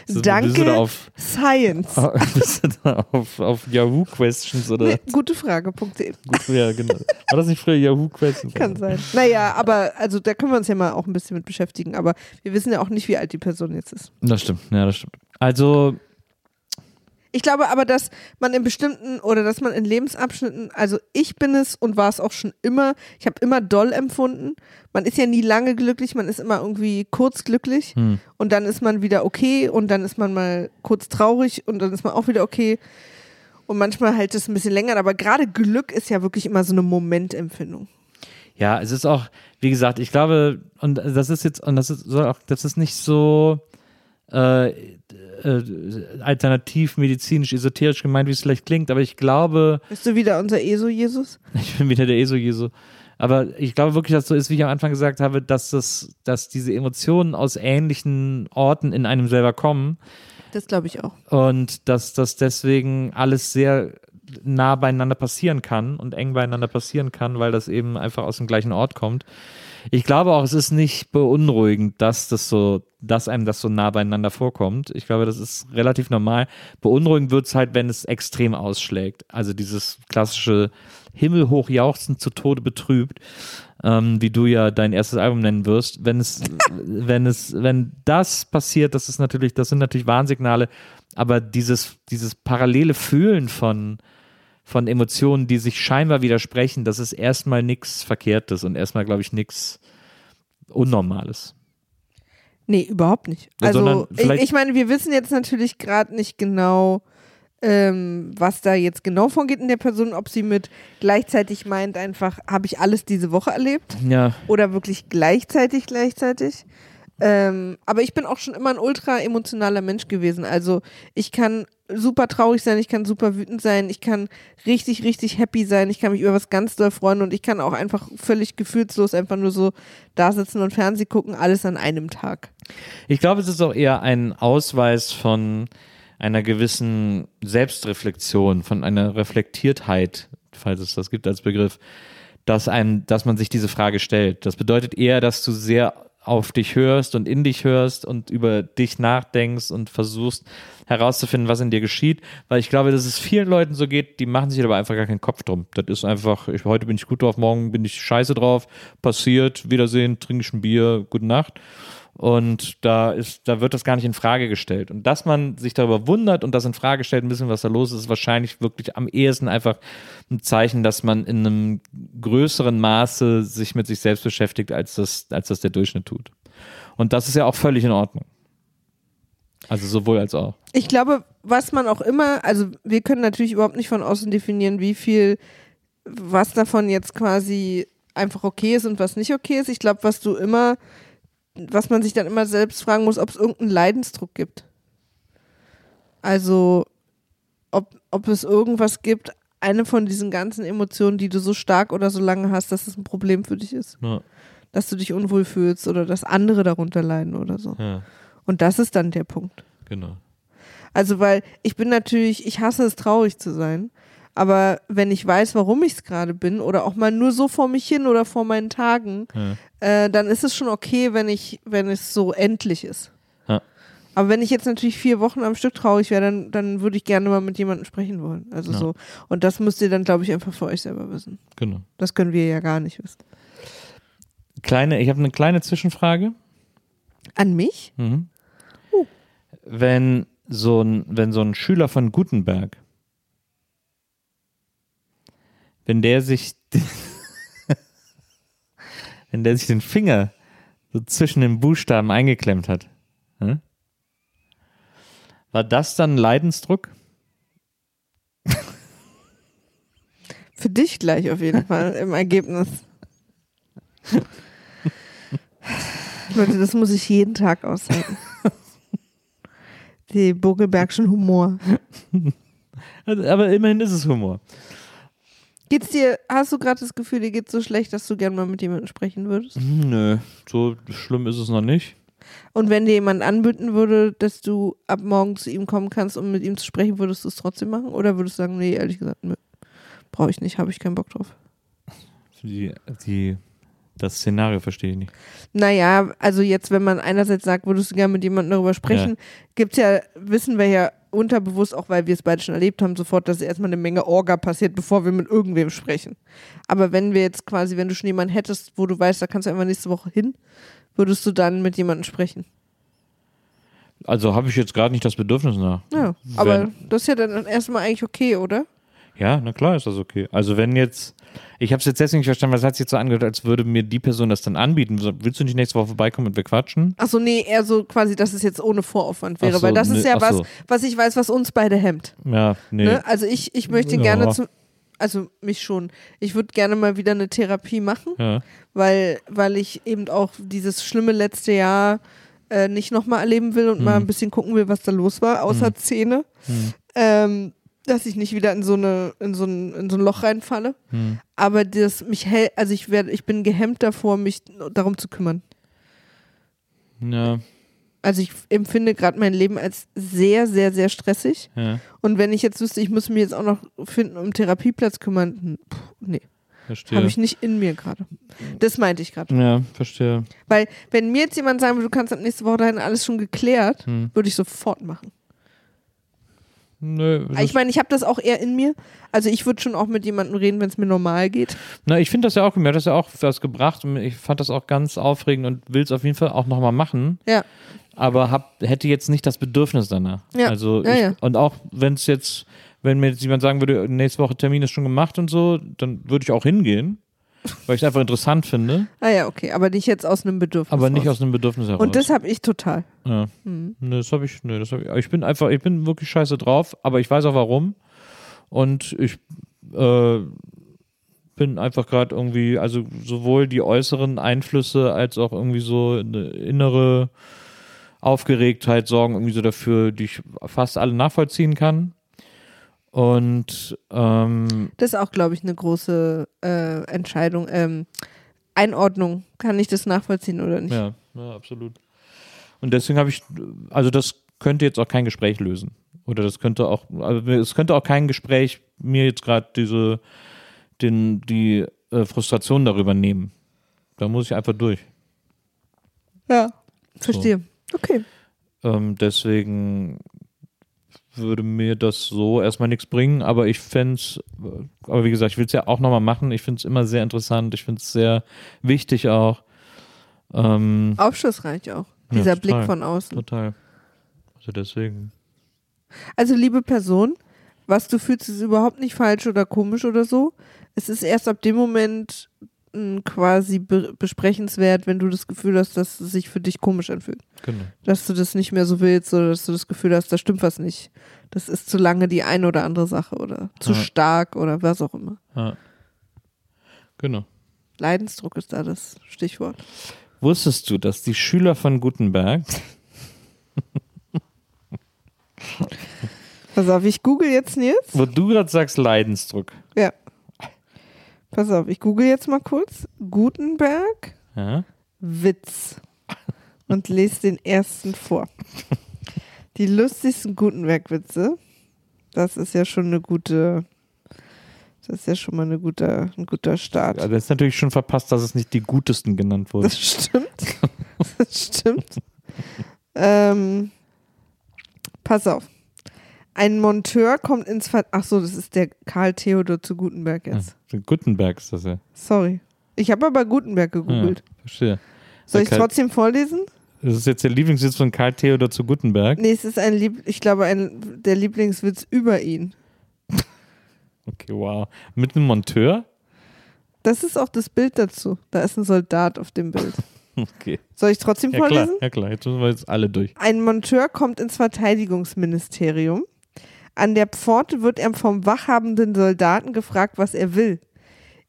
D: Danke,
B: da auf-
D: Science.
B: Bist du da auf, auf Yahoo Questions oder?
D: Nee, gutefrage.de.
B: Gut, ja, genau. War das nicht früher Yahoo Questions?
D: Kann sein. Naja, aber also da können wir uns ja mal auch ein bisschen mit beschäftigen. Aber wir wissen ja auch nicht, wie alt die Person jetzt ist.
B: Das stimmt, ja, das stimmt. Also,
D: Ich glaube aber, dass man in bestimmten oder dass man in Lebensabschnitten, also ich bin es und war es auch schon immer, ich habe immer doll empfunden. Man ist ja nie lange glücklich, man ist immer irgendwie kurz glücklich
B: hm,
D: und dann ist man wieder okay und dann ist man mal kurz traurig und dann ist man auch wieder okay. Und manchmal hält es ein bisschen länger, aber gerade Glück ist ja wirklich immer so eine Momentempfindung.
B: ja, es ist auch, wie gesagt, ich glaube, und das ist jetzt, und das ist auch, das ist nicht so äh, äh, alternativ medizinisch esoterisch gemeint, wie es vielleicht klingt, aber ich glaube,
D: Bist du wieder unser ESO-Jesus?
B: Ich bin wieder der ESO-Jesu. Aber ich glaube wirklich, dass es so ist, wie ich am Anfang gesagt habe, dass, das, dass diese Emotionen aus ähnlichen Orten in einem selber kommen
D: Das glaube ich auch.
B: und dass das deswegen alles sehr nah beieinander passieren kann und eng beieinander passieren kann, weil das eben einfach aus dem gleichen Ort kommt. Ich glaube auch, es ist nicht beunruhigend, dass das so, dass einem das so nah beieinander vorkommt. Ich glaube, das ist relativ normal. Beunruhigend wird es halt, wenn es extrem ausschlägt. Also dieses klassische himmelhoch jauchzend zu Tode betrübt, ähm, wie du ja dein erstes Album nennen wirst. Wenn es, wenn es, wenn das passiert, das ist natürlich, das sind natürlich Warnsignale, aber dieses, dieses parallele Fühlen von, von Emotionen, die sich scheinbar widersprechen, das ist erstmal nichts Verkehrtes und erstmal, glaube ich, nichts Unnormales.
D: Nee, überhaupt nicht. Also, ich, ich meine, wir wissen jetzt natürlich gerade nicht genau, ähm, was da jetzt genau vorgeht in der Person, ob sie mit gleichzeitig meint, einfach, habe ich alles diese Woche erlebt
B: Ja,
D: oder wirklich gleichzeitig, gleichzeitig. Ähm, aber ich bin auch schon immer ein ultra emotionaler Mensch gewesen. Also ich kann super traurig sein, ich kann super wütend sein, ich kann richtig, richtig happy sein, ich kann mich über was ganz doll freuen und ich kann auch einfach völlig gefühlslos einfach nur so da sitzen und Fernsehen gucken, alles an einem Tag.
B: Ich glaube, es ist auch eher ein Ausweis von einer gewissen Selbstreflexion, von einer Reflektiertheit, falls es das gibt als Begriff, dass einem, dass man sich diese Frage stellt. Das bedeutet eher, dass du sehr auf dich hörst und in dich hörst und über dich nachdenkst und versuchst herauszufinden, was in dir geschieht, weil ich glaube, dass es vielen Leuten so geht, die machen sich aber einfach gar keinen Kopf drum. Das ist einfach, ich, heute bin ich gut drauf, morgen bin ich scheiße drauf, passiert, Wiedersehen, trinke ich ein Bier, gute Nacht. Und da ist, da wird das gar nicht in Frage gestellt. Und dass man sich darüber wundert und das in Frage stellt, ein bisschen, was da los ist, ist wahrscheinlich wirklich am ehesten einfach ein Zeichen, dass man in einem größeren Maße sich mit sich selbst beschäftigt, als das, als das der Durchschnitt tut. Und das ist ja auch völlig in Ordnung. Also sowohl als auch.
D: Ich glaube, was man auch immer, also wir können natürlich überhaupt nicht von außen definieren, wie viel, was davon jetzt quasi einfach okay ist und was nicht okay ist. Ich glaube, was du immer, was man sich dann immer selbst fragen muss, ob es irgendeinen Leidensdruck gibt. Also, ob, ob es irgendwas gibt, eine von diesen ganzen Emotionen, die du so stark oder so lange hast, dass es ein Problem für dich ist.
B: Ja,
D: Dass du dich unwohl fühlst oder dass andere darunter leiden oder so.
B: ja
D: Und das ist dann der Punkt.
B: genau.
D: Also, weil ich bin natürlich, ich hasse es, traurig zu sein. Aber wenn ich weiß, warum ich es gerade bin oder auch mal nur so vor mich hin oder vor meinen Tagen,
B: Ja.
D: äh, dann ist es schon okay, wenn ich, wenn es so endlich ist.
B: Ja.
D: Aber wenn ich jetzt natürlich vier Wochen am Stück traurig wäre, dann, dann würde ich gerne mal mit jemandem sprechen wollen. Also
B: Ja.
D: so. Und das müsst ihr dann, glaube ich, einfach für euch selber wissen.
B: Genau.
D: Das können wir ja gar nicht wissen.
B: Kleine, ich habe eine kleine Zwischenfrage.
D: An mich?
B: Mhm. Wenn so ein, wenn so ein Schüler von Gutenberg, wenn der sich, wenn der sich den Finger so zwischen den Buchstaben eingeklemmt hat, hm? War das dann Leidensdruck?
D: Für dich gleich auf jeden Fall im Ergebnis. Leute, das muss ich jeden Tag aushalten. Die Bogelbergschen Humor.
B: Also, Aber immerhin ist es Humor.
D: Geht's dir, hast du gerade das Gefühl, dir geht's so schlecht, dass du gerne mal mit jemandem sprechen würdest?
B: Hm, Nö, so schlimm ist es noch nicht.
D: Und wenn dir jemand anbieten würde, dass du ab morgen zu ihm kommen kannst, um mit ihm zu sprechen, würdest du es trotzdem machen? Oder würdest du sagen, nee, ehrlich gesagt, nö, brauche ich nicht, habe ich keinen Bock drauf?
B: Die, die, das Szenario verstehe ich nicht.
D: Naja, also jetzt, wenn man einerseits sagt, würdest du gerne mit jemandem darüber sprechen, gibt's ja, wissen wir ja unterbewusst, auch weil wir es beide schon erlebt haben, sofort, dass erstmal eine Menge Orga passiert, bevor wir mit irgendwem sprechen. Aber wenn wir jetzt quasi, wenn du schon jemanden hättest, wo du weißt, da kannst du einfach nächste Woche hin, würdest du dann mit jemandem sprechen?
B: Also habe ich jetzt gerade nicht das Bedürfnis nach.
D: Ja, aber das ist ja dann erstmal eigentlich okay, oder?
B: Ja, na klar ist das okay. Also wenn jetzt, ich habe es jetzt deswegen nicht verstanden, weil es hat sich jetzt so angehört, als würde mir die Person das dann anbieten. Willst du nicht nächste Woche vorbeikommen und wir quatschen?
D: Achso, nee, eher so quasi, dass es jetzt ohne Voraufwand wäre,
B: so,
D: weil das ist
B: nee,
D: ja was,
B: so.
D: was ich weiß, was uns beide hemmt.
B: Ja, nee.
D: Ne? Also ich, ich möchte
B: Ja.
D: gerne zu, also mich schon, ich würde gerne mal wieder eine Therapie machen,
B: Ja.
D: weil, weil ich eben auch dieses schlimme letzte Jahr äh, nicht nochmal erleben will und
B: Mhm.
D: mal ein bisschen gucken will, was da los war, außer Zähne. Ähm, dass ich nicht wieder in so eine, in so ein, in so ein Loch reinfalle.
B: Hm.
D: Aber das mich hält, also ich werde, ich bin gehemmt davor, mich darum zu kümmern.
B: Ja,
D: Also ich empfinde gerade mein Leben als sehr, sehr, sehr stressig.
B: ja,
D: Und wenn ich jetzt wüsste, ich muss mich jetzt auch noch finden, um Therapieplatz kümmern, hm, puh, nee,
B: verstehe.
D: habe ich nicht in mir gerade. Das meinte ich gerade.
B: ja, verstehe.
D: Weil wenn mir jetzt jemand sagen würde, du kannst ab nächste Woche dahin alles schon geklärt,
B: Hm.
D: würde ich sofort machen.
B: Nö, das-
D: Ich meine, ich habe das auch eher in mir. Also ich würde schon auch mit jemandem reden, wenn es mir normal geht.
B: Na, ich finde das ja auch, mir hat das ja auch was gebracht und ich fand das auch ganz aufregend und will es auf jeden Fall auch nochmal machen,
D: Ja.
B: aber hab, hätte jetzt nicht das Bedürfnis danach.
D: Ja.
B: Also
D: Ja,
B: ich,
D: ja.
B: Und auch wenn es jetzt, wenn mir jetzt jemand sagen würde, nächste Woche Termin ist schon gemacht und so, dann würde ich auch hingehen, weil ich es einfach interessant finde,
D: Ah ja, okay. Aber nicht jetzt aus einem Bedürfnis.
B: aber nicht aus einem Bedürfnis heraus.
D: Und das habe ich total.
B: Ja.
D: Hm.
B: Nee, das habe ich, nee, das hab ich. Ich bin einfach, ich bin wirklich scheiße drauf, aber ich weiß auch warum. Und ich äh, bin einfach gerade irgendwie, also sowohl die äußeren Einflüsse als auch irgendwie so eine innere Aufgeregtheit sorgen irgendwie so dafür, die ich fast alle nachvollziehen kann. Und ähm,
D: Das ist auch, glaube ich, eine große äh, Entscheidung. Ähm, Einordnung. Kann ich das nachvollziehen oder nicht?
B: ja, ja, absolut. Und deswegen habe ich, also das könnte jetzt auch kein Gespräch lösen. Oder das könnte auch, also es könnte auch kein Gespräch mir jetzt gerade diese, den, die äh, Frustration darüber nehmen. Da muss ich einfach durch.
D: Ja. Verstehe. Okay.
B: Ähm, deswegen würde mir das so erstmal nichts bringen, aber ich fände es, aber wie gesagt, ich will es ja auch nochmal machen. Ich finde es immer sehr interessant, ich finde es sehr wichtig auch. Ähm,
D: Aufschlussreich auch.
B: Ja,
D: Dieser
B: total.
D: Blick von außen.
B: total. Also deswegen.
D: Also, liebe Person, was du fühlst, ist überhaupt nicht falsch oder komisch oder so. Es ist erst ab dem Moment mh, quasi be besprechenswert, wenn du das Gefühl hast, dass es sich für dich komisch anfühlt.
B: Genau.
D: Dass du das nicht mehr so willst oder dass du das Gefühl hast, da stimmt was nicht. Das ist zu lange die eine oder andere Sache oder zu
B: Ja.
D: stark oder was auch immer.
B: Ja. Genau.
D: Leidensdruck ist da das Stichwort.
B: Wusstest du, dass die Schüler von Gutenberg,
D: Pass auf, ich google jetzt Nils.
B: wo du gerade sagst Leidensdruck.
D: Pass auf, ich google jetzt mal kurz. Gutenberg,
B: ja?
D: Witz. Und lese den ersten vor. Die lustigsten Gutenberg-Witze. Das ist ja schon eine gute. Das ist ja schon mal eine gute, ein guter Start.
B: Also das ist natürlich schon verpasst, dass es nicht die gutesten genannt wurden.
D: Das stimmt. Das stimmt. ähm, pass auf. Ein Monteur kommt ins Ver Ach so, das ist der Karl Theodor zu Gutenberg jetzt.
B: Ja, Gutenberg ist das ja.
D: Sorry. Ich habe aber Gutenberg gegoogelt.
B: ja verstehe.
D: Soll ich
B: Karl-
D: trotzdem vorlesen?
B: Das ist jetzt der Lieblingssitz von Karl Theodor zu Gutenberg.
D: Nee, es ist ein Lieb ich glaube ein der Lieblingswitz über ihn.
B: Okay, wow. Mit einem Monteur?
D: Das ist auch das Bild dazu. Da ist ein Soldat auf dem Bild.
B: Okay.
D: Soll ich trotzdem
B: Ja klar,
D: vorlesen?
B: ja klar, jetzt müssen wir jetzt alle durch.
D: Ein Monteur kommt ins Verteidigungsministerium. An der Pforte wird er vom wachhabenden Soldaten gefragt, was er will.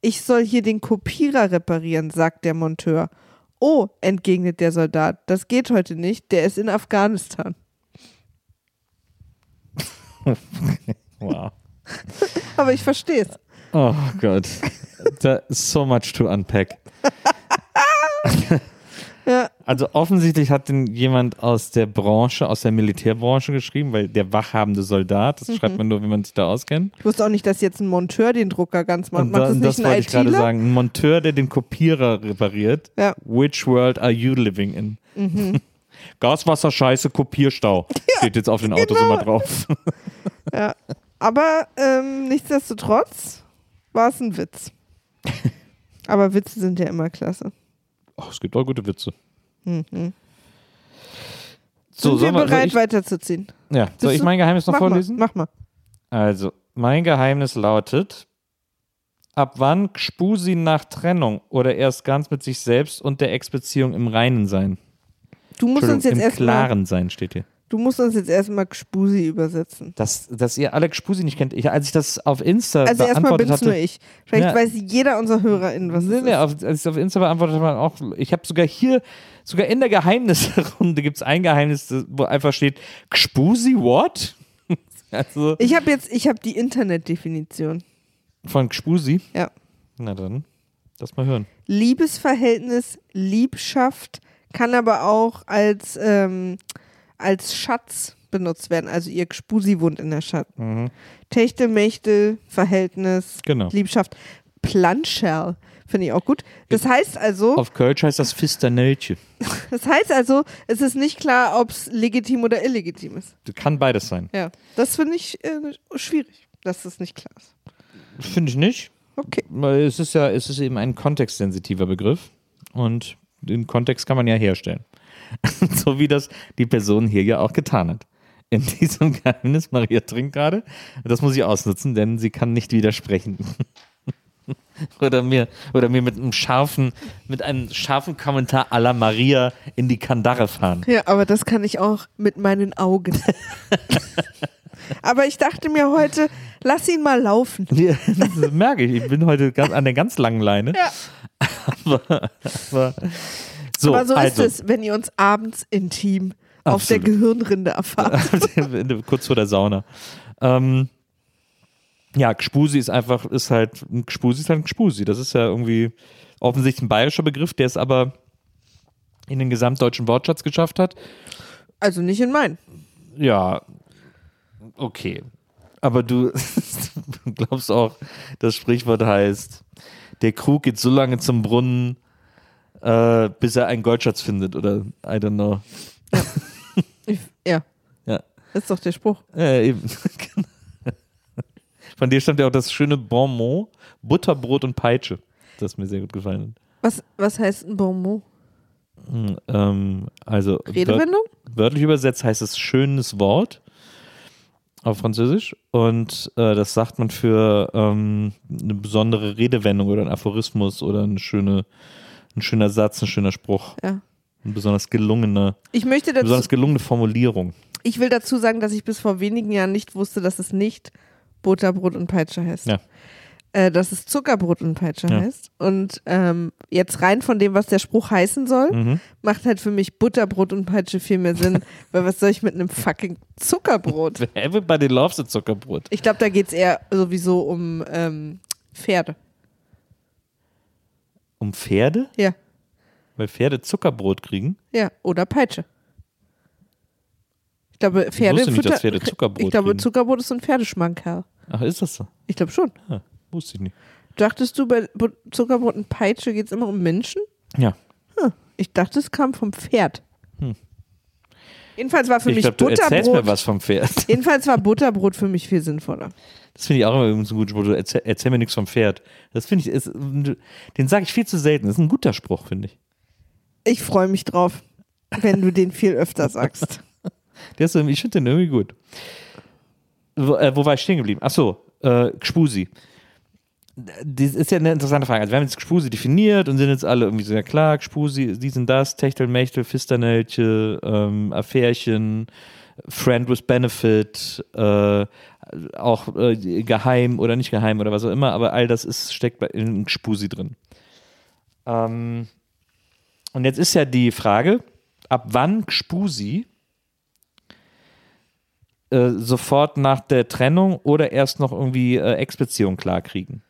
D: Ich soll hier den Kopierer reparieren, sagt der Monteur. Oh, entgegnet der Soldat, das geht heute nicht, der ist in Afghanistan.
B: Wow.
D: Aber ich verstehe es.
B: Oh Gott. So much to unpack.
D: Ja.
B: Also offensichtlich hat den jemand aus der Branche, aus der Militärbranche geschrieben, weil der wachhabende Soldat,
D: Mhm.
B: das schreibt man nur, wenn man sich da auskennt.
D: Ich wusste auch nicht, dass jetzt ein Monteur den Drucker ganz macht.
B: Und
D: Macht
B: da,
D: das
B: das
D: nicht
B: wollte ich gerade sagen. Ein Monteur, der den Kopierer repariert.
D: Ja.
B: Which world are you living in? Gaswasser, Scheiße, Kopierstau. Steht jetzt auf den Autos
D: genau.
B: immer drauf.
D: Ja. Aber ähm, nichtsdestotrotz war es ein Witz. Aber Witze sind ja immer klasse.
B: Oh, es gibt auch gute Witze.
D: Mhm.
B: So,
D: Sind wir
B: soll
D: bereit,
B: ich,
D: weiterzuziehen?
B: ja, soll ich mein Geheimnis noch
D: mach
B: vorlesen?
D: Mal, mach mal.
B: Also, mein Geheimnis lautet: Ab wann Gspusi nach Trennung oder erst ganz mit sich selbst und der Ex-Beziehung im Reinen sein?
D: Du musst uns jetzt
B: im
D: erstmal,
B: Klaren sein, steht hier.
D: Du musst uns jetzt erstmal Gspusi übersetzen.
B: Dass, dass ihr alle Gspusi nicht kennt. Ich, als ich das auf Insta
D: Also erstmal
B: beantwortet
D: bin's
B: hatte.
D: nur ich. Vielleicht
B: Ja.
D: weiß jeder unserer HörerInnen, was
B: Nee,
D: es
B: nee,
D: ist.
B: auf, als ich es auf Insta beantwortet habe, auch. Ich habe sogar hier, sogar in der Geheimnisrunde gibt es ein Geheimnis, wo einfach steht: Gspusi, what? also
D: Ich habe jetzt, ich habe die Internetdefinition.
B: von Gspusi.
D: Ja.
B: Na dann, lass mal hören.
D: Liebesverhältnis, Liebschaft kann aber auch als, ähm, als Schatz benutzt werden. Also ihr Gspusi wohnt in der Stadt. Techtelmechtel, Verhältnis,
B: Genau.
D: Liebschaft. Planscherl finde ich auch gut. Das heißt also,
B: Auf Kölsch heißt das Fisternelche.
D: das heißt also, es ist nicht klar, ob es legitim oder illegitim ist.
B: Kann beides sein.
D: Ja, das finde ich äh, schwierig, dass das nicht klar ist.
B: Finde ich nicht.
D: Okay.
B: Es ist ja, es ist eben ein kontextsensitiver Begriff und den Kontext kann man ja herstellen. so wie das die Person hier ja auch getan hat. In diesem Geheimnis, Maria trinkt gerade, das muss ich ausnutzen, denn sie kann nicht widersprechen. oder mir, oder mir mit einem scharfen, mit einem scharfen Kommentar à la Maria in die Kandare fahren.
D: Ja, aber das kann ich auch mit meinen Augen. aber ich dachte mir heute, lass ihn mal laufen.
B: Ja, das merke ich. Ich bin heute an der ganz langen Leine.
D: Ja.
B: Aber, aber so,
D: aber so
B: also,
D: ist es, wenn ihr uns abends intim auf der
B: Absolut.
D: Gehirnrinde erfahrt.
B: kurz vor der Sauna. Ähm, ja, Gspusi ist einfach, ist halt, Gspusi ist halt ein Gspusi. Das ist ja irgendwie offensichtlich ein bayerischer Begriff, der es aber in den gesamtdeutschen Wortschatz geschafft hat.
D: Also nicht in meinen.
B: Ja, okay. Aber du glaubst auch, das Sprichwort heißt, der Krug geht so lange zum Brunnen, äh, bis er einen Goldschatz findet oder I don't know.
D: Ich, ja,
B: Ja.
D: ist doch der Spruch.
B: Äh, eben. Von dir stammt ja auch das schöne Bonmot, Butterbrot und Peitsche. Das ist mir sehr gut gefallen.
D: Was, was heißt ein Bonmot?
B: Hm, Ähm, also wört,
D: Redewendung?
B: wörtlich übersetzt heißt es schönes Wort auf Französisch und äh, das sagt man für ähm, eine besondere Redewendung oder ein Aphorismus oder eine schöne, ein schöner Satz, ein schöner Spruch,
D: Ja.
B: eine besonders gelungene,
D: Ich möchte dazu,
B: besonders gelungene Formulierung.
D: ich will dazu sagen, dass ich bis vor wenigen Jahren nicht wusste, dass es nicht Butterbrot und Peitsche heißt.
B: Ja.
D: Äh, dass es Zuckerbrot und Peitsche
B: Ja.
D: heißt. Und ähm, jetzt rein von dem, was der Spruch heißen soll,
B: Mhm.
D: macht halt für mich Butterbrot und Peitsche viel mehr Sinn. weil was soll ich mit einem fucking Zuckerbrot?
B: Everybody loves a Zuckerbrot.
D: Ich glaube, da geht es eher sowieso um ähm, Pferde.
B: Um Pferde?
D: Ja.
B: Weil Pferde Zuckerbrot kriegen?
D: Ja, oder Peitsche. Ich glaube, Pferde.
B: wusste nicht, dass Pferde Zuckerbrot
D: Ich glaube,
B: kriegen.
D: Zuckerbrot ist ein Pferdeschmankerl.
B: Ach, ist das so?
D: Ich glaube schon.
B: Ah, wusste ich nicht.
D: Dachtest du, bei Zuckerbrot und Peitsche geht es immer um Menschen?
B: Ja.
D: Ich dachte, es kam vom Pferd. Jedenfalls war für
B: Hm. ich
D: mich
B: glaube, du erzählst mir
D: Butterbrot.
B: was vom Pferd.
D: Jedenfalls war Butterbrot für mich viel sinnvoller.
B: Das finde ich auch immer so gut. Spruch. Du erzähl, erzähl mir nichts vom Pferd. Das finde ich, ist, den sage ich viel zu selten. Das ist ein guter Spruch, finde ich.
D: Ich freue mich drauf, wenn du den viel öfter sagst.
B: Der ist, irgendwie- ich finde den irgendwie gut. Wo, äh, wo war ich stehen geblieben? Ach so, äh, Gspusi. das ist ja eine interessante Frage. Also wir haben jetzt Gspusi definiert und sind jetzt alle irgendwie sehr klar, Gspusi, die sind das, Techtelmechtel, Fisternelche, ähm, Affärchen, Friend with Benefit, äh, auch äh, geheim oder nicht geheim oder was auch immer, aber all das ist, steckt in Gspusi drin. Ähm, und jetzt ist ja die Frage, ab wann Gspusi äh, sofort nach der Trennung oder erst noch irgendwie äh, Ex-Beziehung klarkriegen.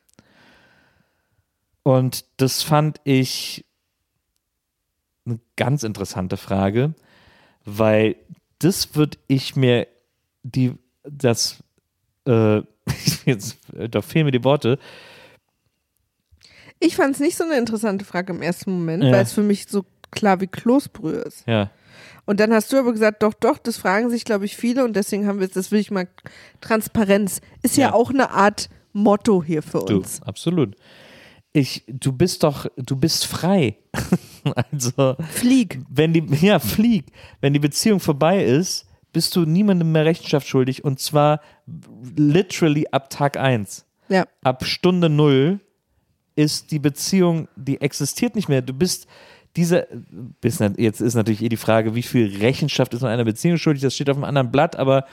B: Und das fand ich eine ganz interessante Frage, weil das würde ich mir die das äh, jetzt da fehlen mir die Worte.
D: Ich fand es nicht so eine interessante Frage im ersten Moment,
B: Ja.
D: weil es für mich so klar wie Kloßbrühe ist.
B: Ja.
D: Und dann hast du aber gesagt, doch, doch, das fragen sich, glaube ich, viele und deswegen haben wir jetzt, das will ich mal, Transparenz ist ja,
B: Ja.
D: auch eine Art Motto hier für
B: Du,
D: uns.
B: absolut. Ich, du bist doch, du bist frei. also,
D: Flieg.
B: wenn die, ja, flieg. Wenn die Beziehung vorbei ist, bist du niemandem mehr Rechenschaft schuldig und zwar literally ab Tag 1.
D: Ja.
B: Ab Stunde Null ist die Beziehung, die existiert nicht mehr. Du bist diese, bist, jetzt ist natürlich eh die Frage, wie viel Rechenschaft ist man einer Beziehung schuldig, das steht auf einem anderen Blatt, aber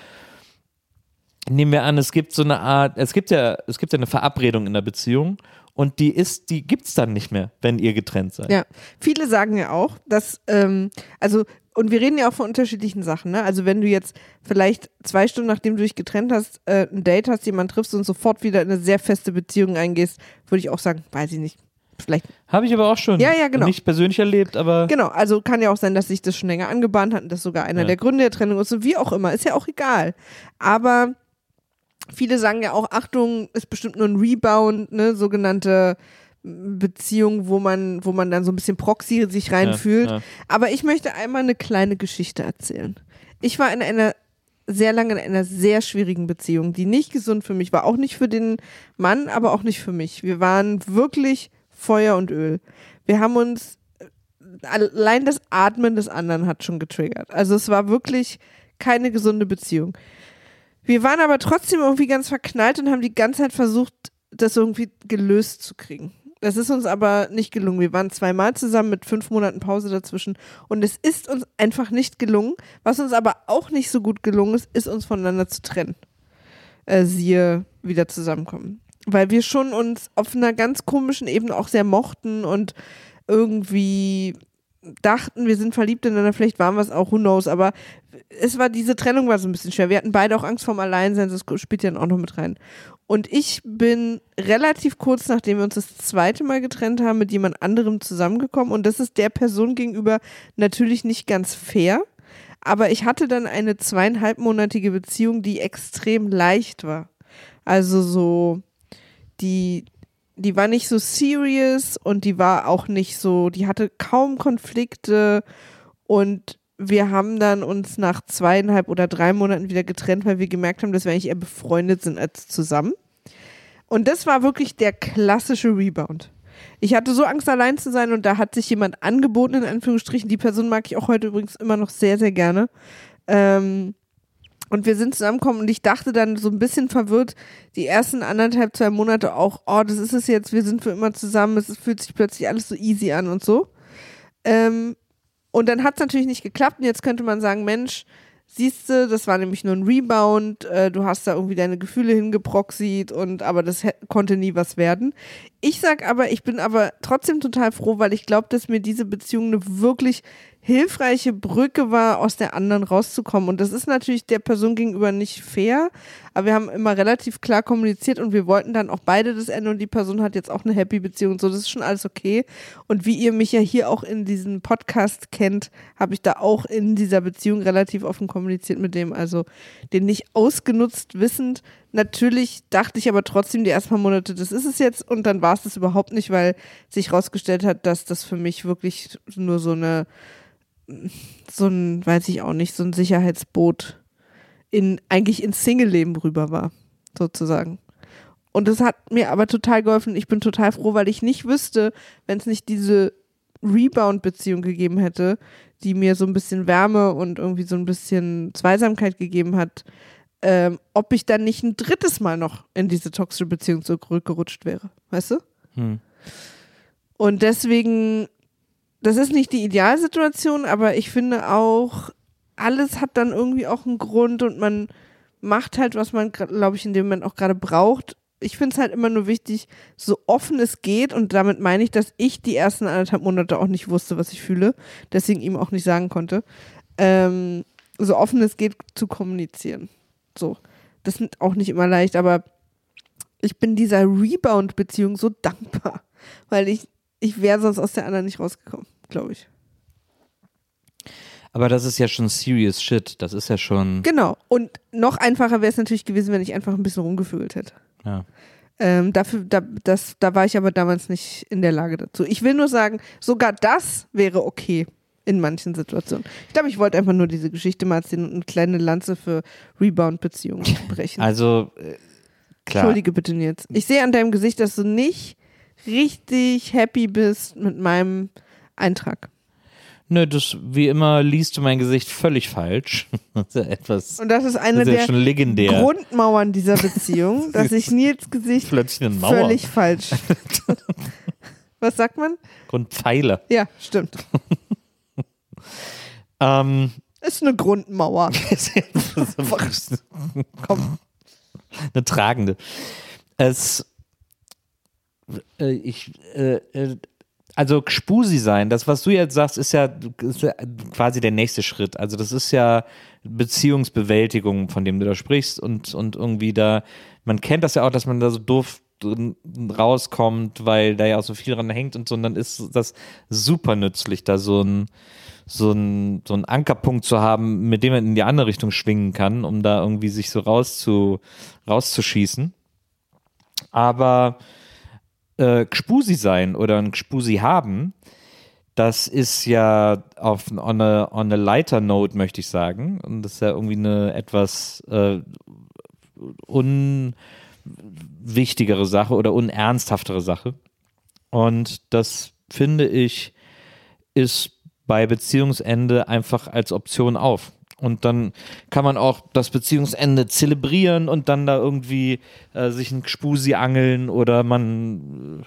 B: nehmen wir an, es gibt so eine Art, es gibt ja, es gibt ja eine Verabredung in der Beziehung und die ist, die gibt's dann nicht mehr, wenn ihr getrennt seid.
D: Ja, viele sagen ja auch, dass, ähm, also, und wir reden ja auch von unterschiedlichen Sachen, ne? Also, wenn du jetzt vielleicht zwei Stunden nachdem du dich getrennt hast, äh, ein Date hast, jemanden triffst und sofort wieder in eine sehr feste Beziehung eingehst, würde ich auch sagen, weiß ich nicht. Vielleicht.
B: Habe ich aber auch schon
D: Ja, ja, genau.
B: nicht persönlich erlebt, aber
D: Genau, also kann ja auch sein, dass sich das schon länger angebahnt hat und das sogar einer
B: Ja.
D: der Gründe der Trennung ist und wie auch immer, ist ja auch egal. Aber viele sagen ja auch, Achtung, ist bestimmt nur ein Rebound, ne, sogenannte Beziehung, wo man, wo man dann so ein bisschen Proxy sich reinfühlt.
B: ja.
D: Aber ich möchte einmal eine kleine Geschichte erzählen. Ich war in einer sehr lange in einer sehr schwierigen Beziehung, die nicht gesund für mich war, auch nicht für den Mann, aber auch nicht für mich. Wir waren wirklich Feuer und Öl. Wir haben uns allein das Atmen des anderen hat schon getriggert. Also es war wirklich keine gesunde Beziehung. Wir waren aber trotzdem irgendwie ganz verknallt und haben die ganze Zeit versucht, das irgendwie gelöst zu kriegen. Das ist uns aber nicht gelungen. Wir waren zweimal zusammen mit fünf Monaten Pause dazwischen und es ist uns einfach nicht gelungen. Was uns aber auch nicht so gut gelungen ist, ist uns voneinander zu trennen. Äh, siehe wieder zusammenkommen. Weil wir schon uns auf einer ganz komischen Ebene auch sehr mochten und irgendwie dachten, wir sind verliebt ineinander, vielleicht waren wir es auch, who knows, aber es war, diese Trennung war so ein bisschen schwer. Wir hatten beide auch Angst vorm Alleinsein, das spielt ja dann auch noch mit rein. Und ich bin relativ kurz, nachdem wir uns das zweite Mal getrennt haben, mit jemand anderem zusammengekommen und das ist der Person gegenüber natürlich nicht ganz fair, aber ich hatte dann eine zweieinhalbmonatige Beziehung, die extrem leicht war. Also so, die, die war nicht so serious und die war auch nicht so, die hatte kaum Konflikte und wir haben dann uns nach zweieinhalb oder drei Monaten wieder getrennt, weil wir gemerkt haben, dass wir eigentlich eher befreundet sind als zusammen. Und das war wirklich der klassische Rebound. Ich hatte so Angst, allein zu sein und da hat sich jemand angeboten, in Anführungsstrichen. Die Person mag ich auch heute übrigens immer noch sehr, sehr gerne. Ähm, und wir sind zusammengekommen und ich dachte dann so ein bisschen verwirrt, die ersten anderthalb, zwei Monate auch, oh, das ist es jetzt, wir sind für immer zusammen, es fühlt sich plötzlich alles so easy an und so. Ähm, und dann hat es natürlich nicht geklappt und jetzt könnte man sagen, Mensch, siehst du, das war nämlich nur ein Rebound, äh, du hast da irgendwie deine Gefühle hingeproxied und aber das konnte nie was werden. Ich sag aber, ich bin aber trotzdem total froh, weil ich glaube, dass mir diese Beziehung eine wirklich hilfreiche Brücke war, aus der anderen rauszukommen. Und das ist natürlich der Person gegenüber nicht fair, aber wir haben immer relativ klar kommuniziert und wir wollten dann auch beide das Ende und die Person hat jetzt auch eine happy Beziehung so, das ist schon alles okay. Und wie ihr mich ja hier auch in diesem Podcast kennt, habe ich da auch in dieser Beziehung relativ offen kommuniziert mit dem, also den nicht ausgenutzt wissend. Natürlich dachte ich aber trotzdem die ersten paar Monate, das ist es jetzt und dann war es das überhaupt nicht, weil sich rausgestellt hat, dass das für mich wirklich nur so eine so ein, weiß ich auch nicht, so ein Sicherheitsboot in eigentlich ins Single-Leben rüber war, sozusagen. Und das hat mir aber total geholfen. Ich bin total froh, weil ich nicht wüsste, wenn es nicht diese Rebound-Beziehung gegeben hätte, die mir so ein bisschen Wärme und irgendwie so ein bisschen Zweisamkeit gegeben hat, ähm, ob ich dann nicht ein drittes Mal noch in diese toxische Beziehung zurückgerutscht wäre. Weißt du?
B: Hm.
D: Und deswegen, das ist nicht die Idealsituation, aber ich finde auch, alles hat dann irgendwie auch einen Grund und man macht halt, was man, glaube ich, in dem Moment auch gerade braucht. Ich finde es halt immer nur wichtig, so offen es geht und damit meine ich, dass ich die ersten anderthalb Monate auch nicht wusste, was ich fühle, deswegen ihm auch nicht sagen konnte, ähm, so offen es geht zu kommunizieren. So, das ist auch nicht immer leicht, aber ich bin dieser Rebound-Beziehung so dankbar, weil ich, ich wäre sonst aus der anderen nicht rausgekommen, glaube ich.
B: Aber das ist ja schon serious shit. Das ist ja schon.
D: Genau. Und noch einfacher wäre es natürlich gewesen, wenn ich einfach ein bisschen rumgefühlt hätte.
B: Ja.
D: Ähm, dafür, da, das, da war ich aber damals nicht in der Lage dazu. Ich will nur sagen, sogar das wäre okay in manchen Situationen. Ich glaube, ich wollte einfach nur diese Geschichte mal erzählen und eine kleine Lanze für Rebound-Beziehungen brechen.
B: Also, äh, klar.
D: Entschuldige bitte jetzt. Ich sehe an deinem Gesicht, dass du nicht richtig happy bist mit meinem Eintrag.
B: Nö, das, wie immer, liest du mein Gesicht völlig falsch. Das ist ja etwas.
D: Und das ist eine
B: Das ist ja
D: der
B: legendär.
D: Grundmauern dieser Beziehung, dass ich Nils Gesicht völlig falsch. Was sagt man?
B: Grundpfeiler.
D: Ja, stimmt.
B: Ähm,
D: Ist eine Grundmauer. Komm.
B: eine tragende. Es, äh, ich, äh, äh, also Gspusi sein, das, was du jetzt sagst, ist ja, ist ja quasi der nächste Schritt. Also das ist ja Beziehungsbewältigung, von dem du da sprichst und, und irgendwie da, man kennt das ja auch, dass man da so doof rauskommt, weil da ja auch so viel dran hängt und so, und dann ist das super nützlich, da so ein, so ein, so ein Ankerpunkt zu haben, mit dem man in die andere Richtung schwingen kann, um da irgendwie sich so rauszu, rauszuschießen. Aber äh, Gspusi sein oder ein Gspusi haben, das ist ja auf on a, on a lighter note, möchte ich sagen. Und das ist ja irgendwie eine etwas äh, unwichtigere Sache oder unernsthaftere Sache. Und das finde ich, ist bei Beziehungsende einfach als Option auf. Und dann kann man auch das Beziehungsende zelebrieren und dann da irgendwie äh, sich ein Spusi angeln oder man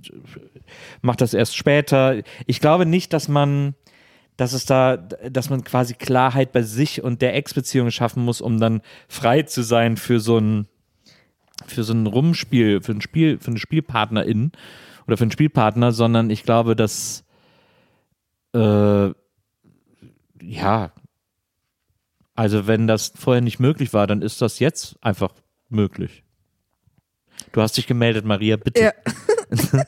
B: äh, macht das erst später. Ich glaube nicht, dass man, dass es da, dass man quasi Klarheit bei sich und der Ex-Beziehung schaffen muss, um dann frei zu sein für so ein, für so ein Rumspiel, für ein Spiel, für eine Spielpartnerin oder für einen Spielpartner, sondern ich glaube, dass äh, ja, also wenn das vorher nicht möglich war, dann ist das jetzt einfach möglich. Du hast dich gemeldet, Maria, bitte.
D: Ja.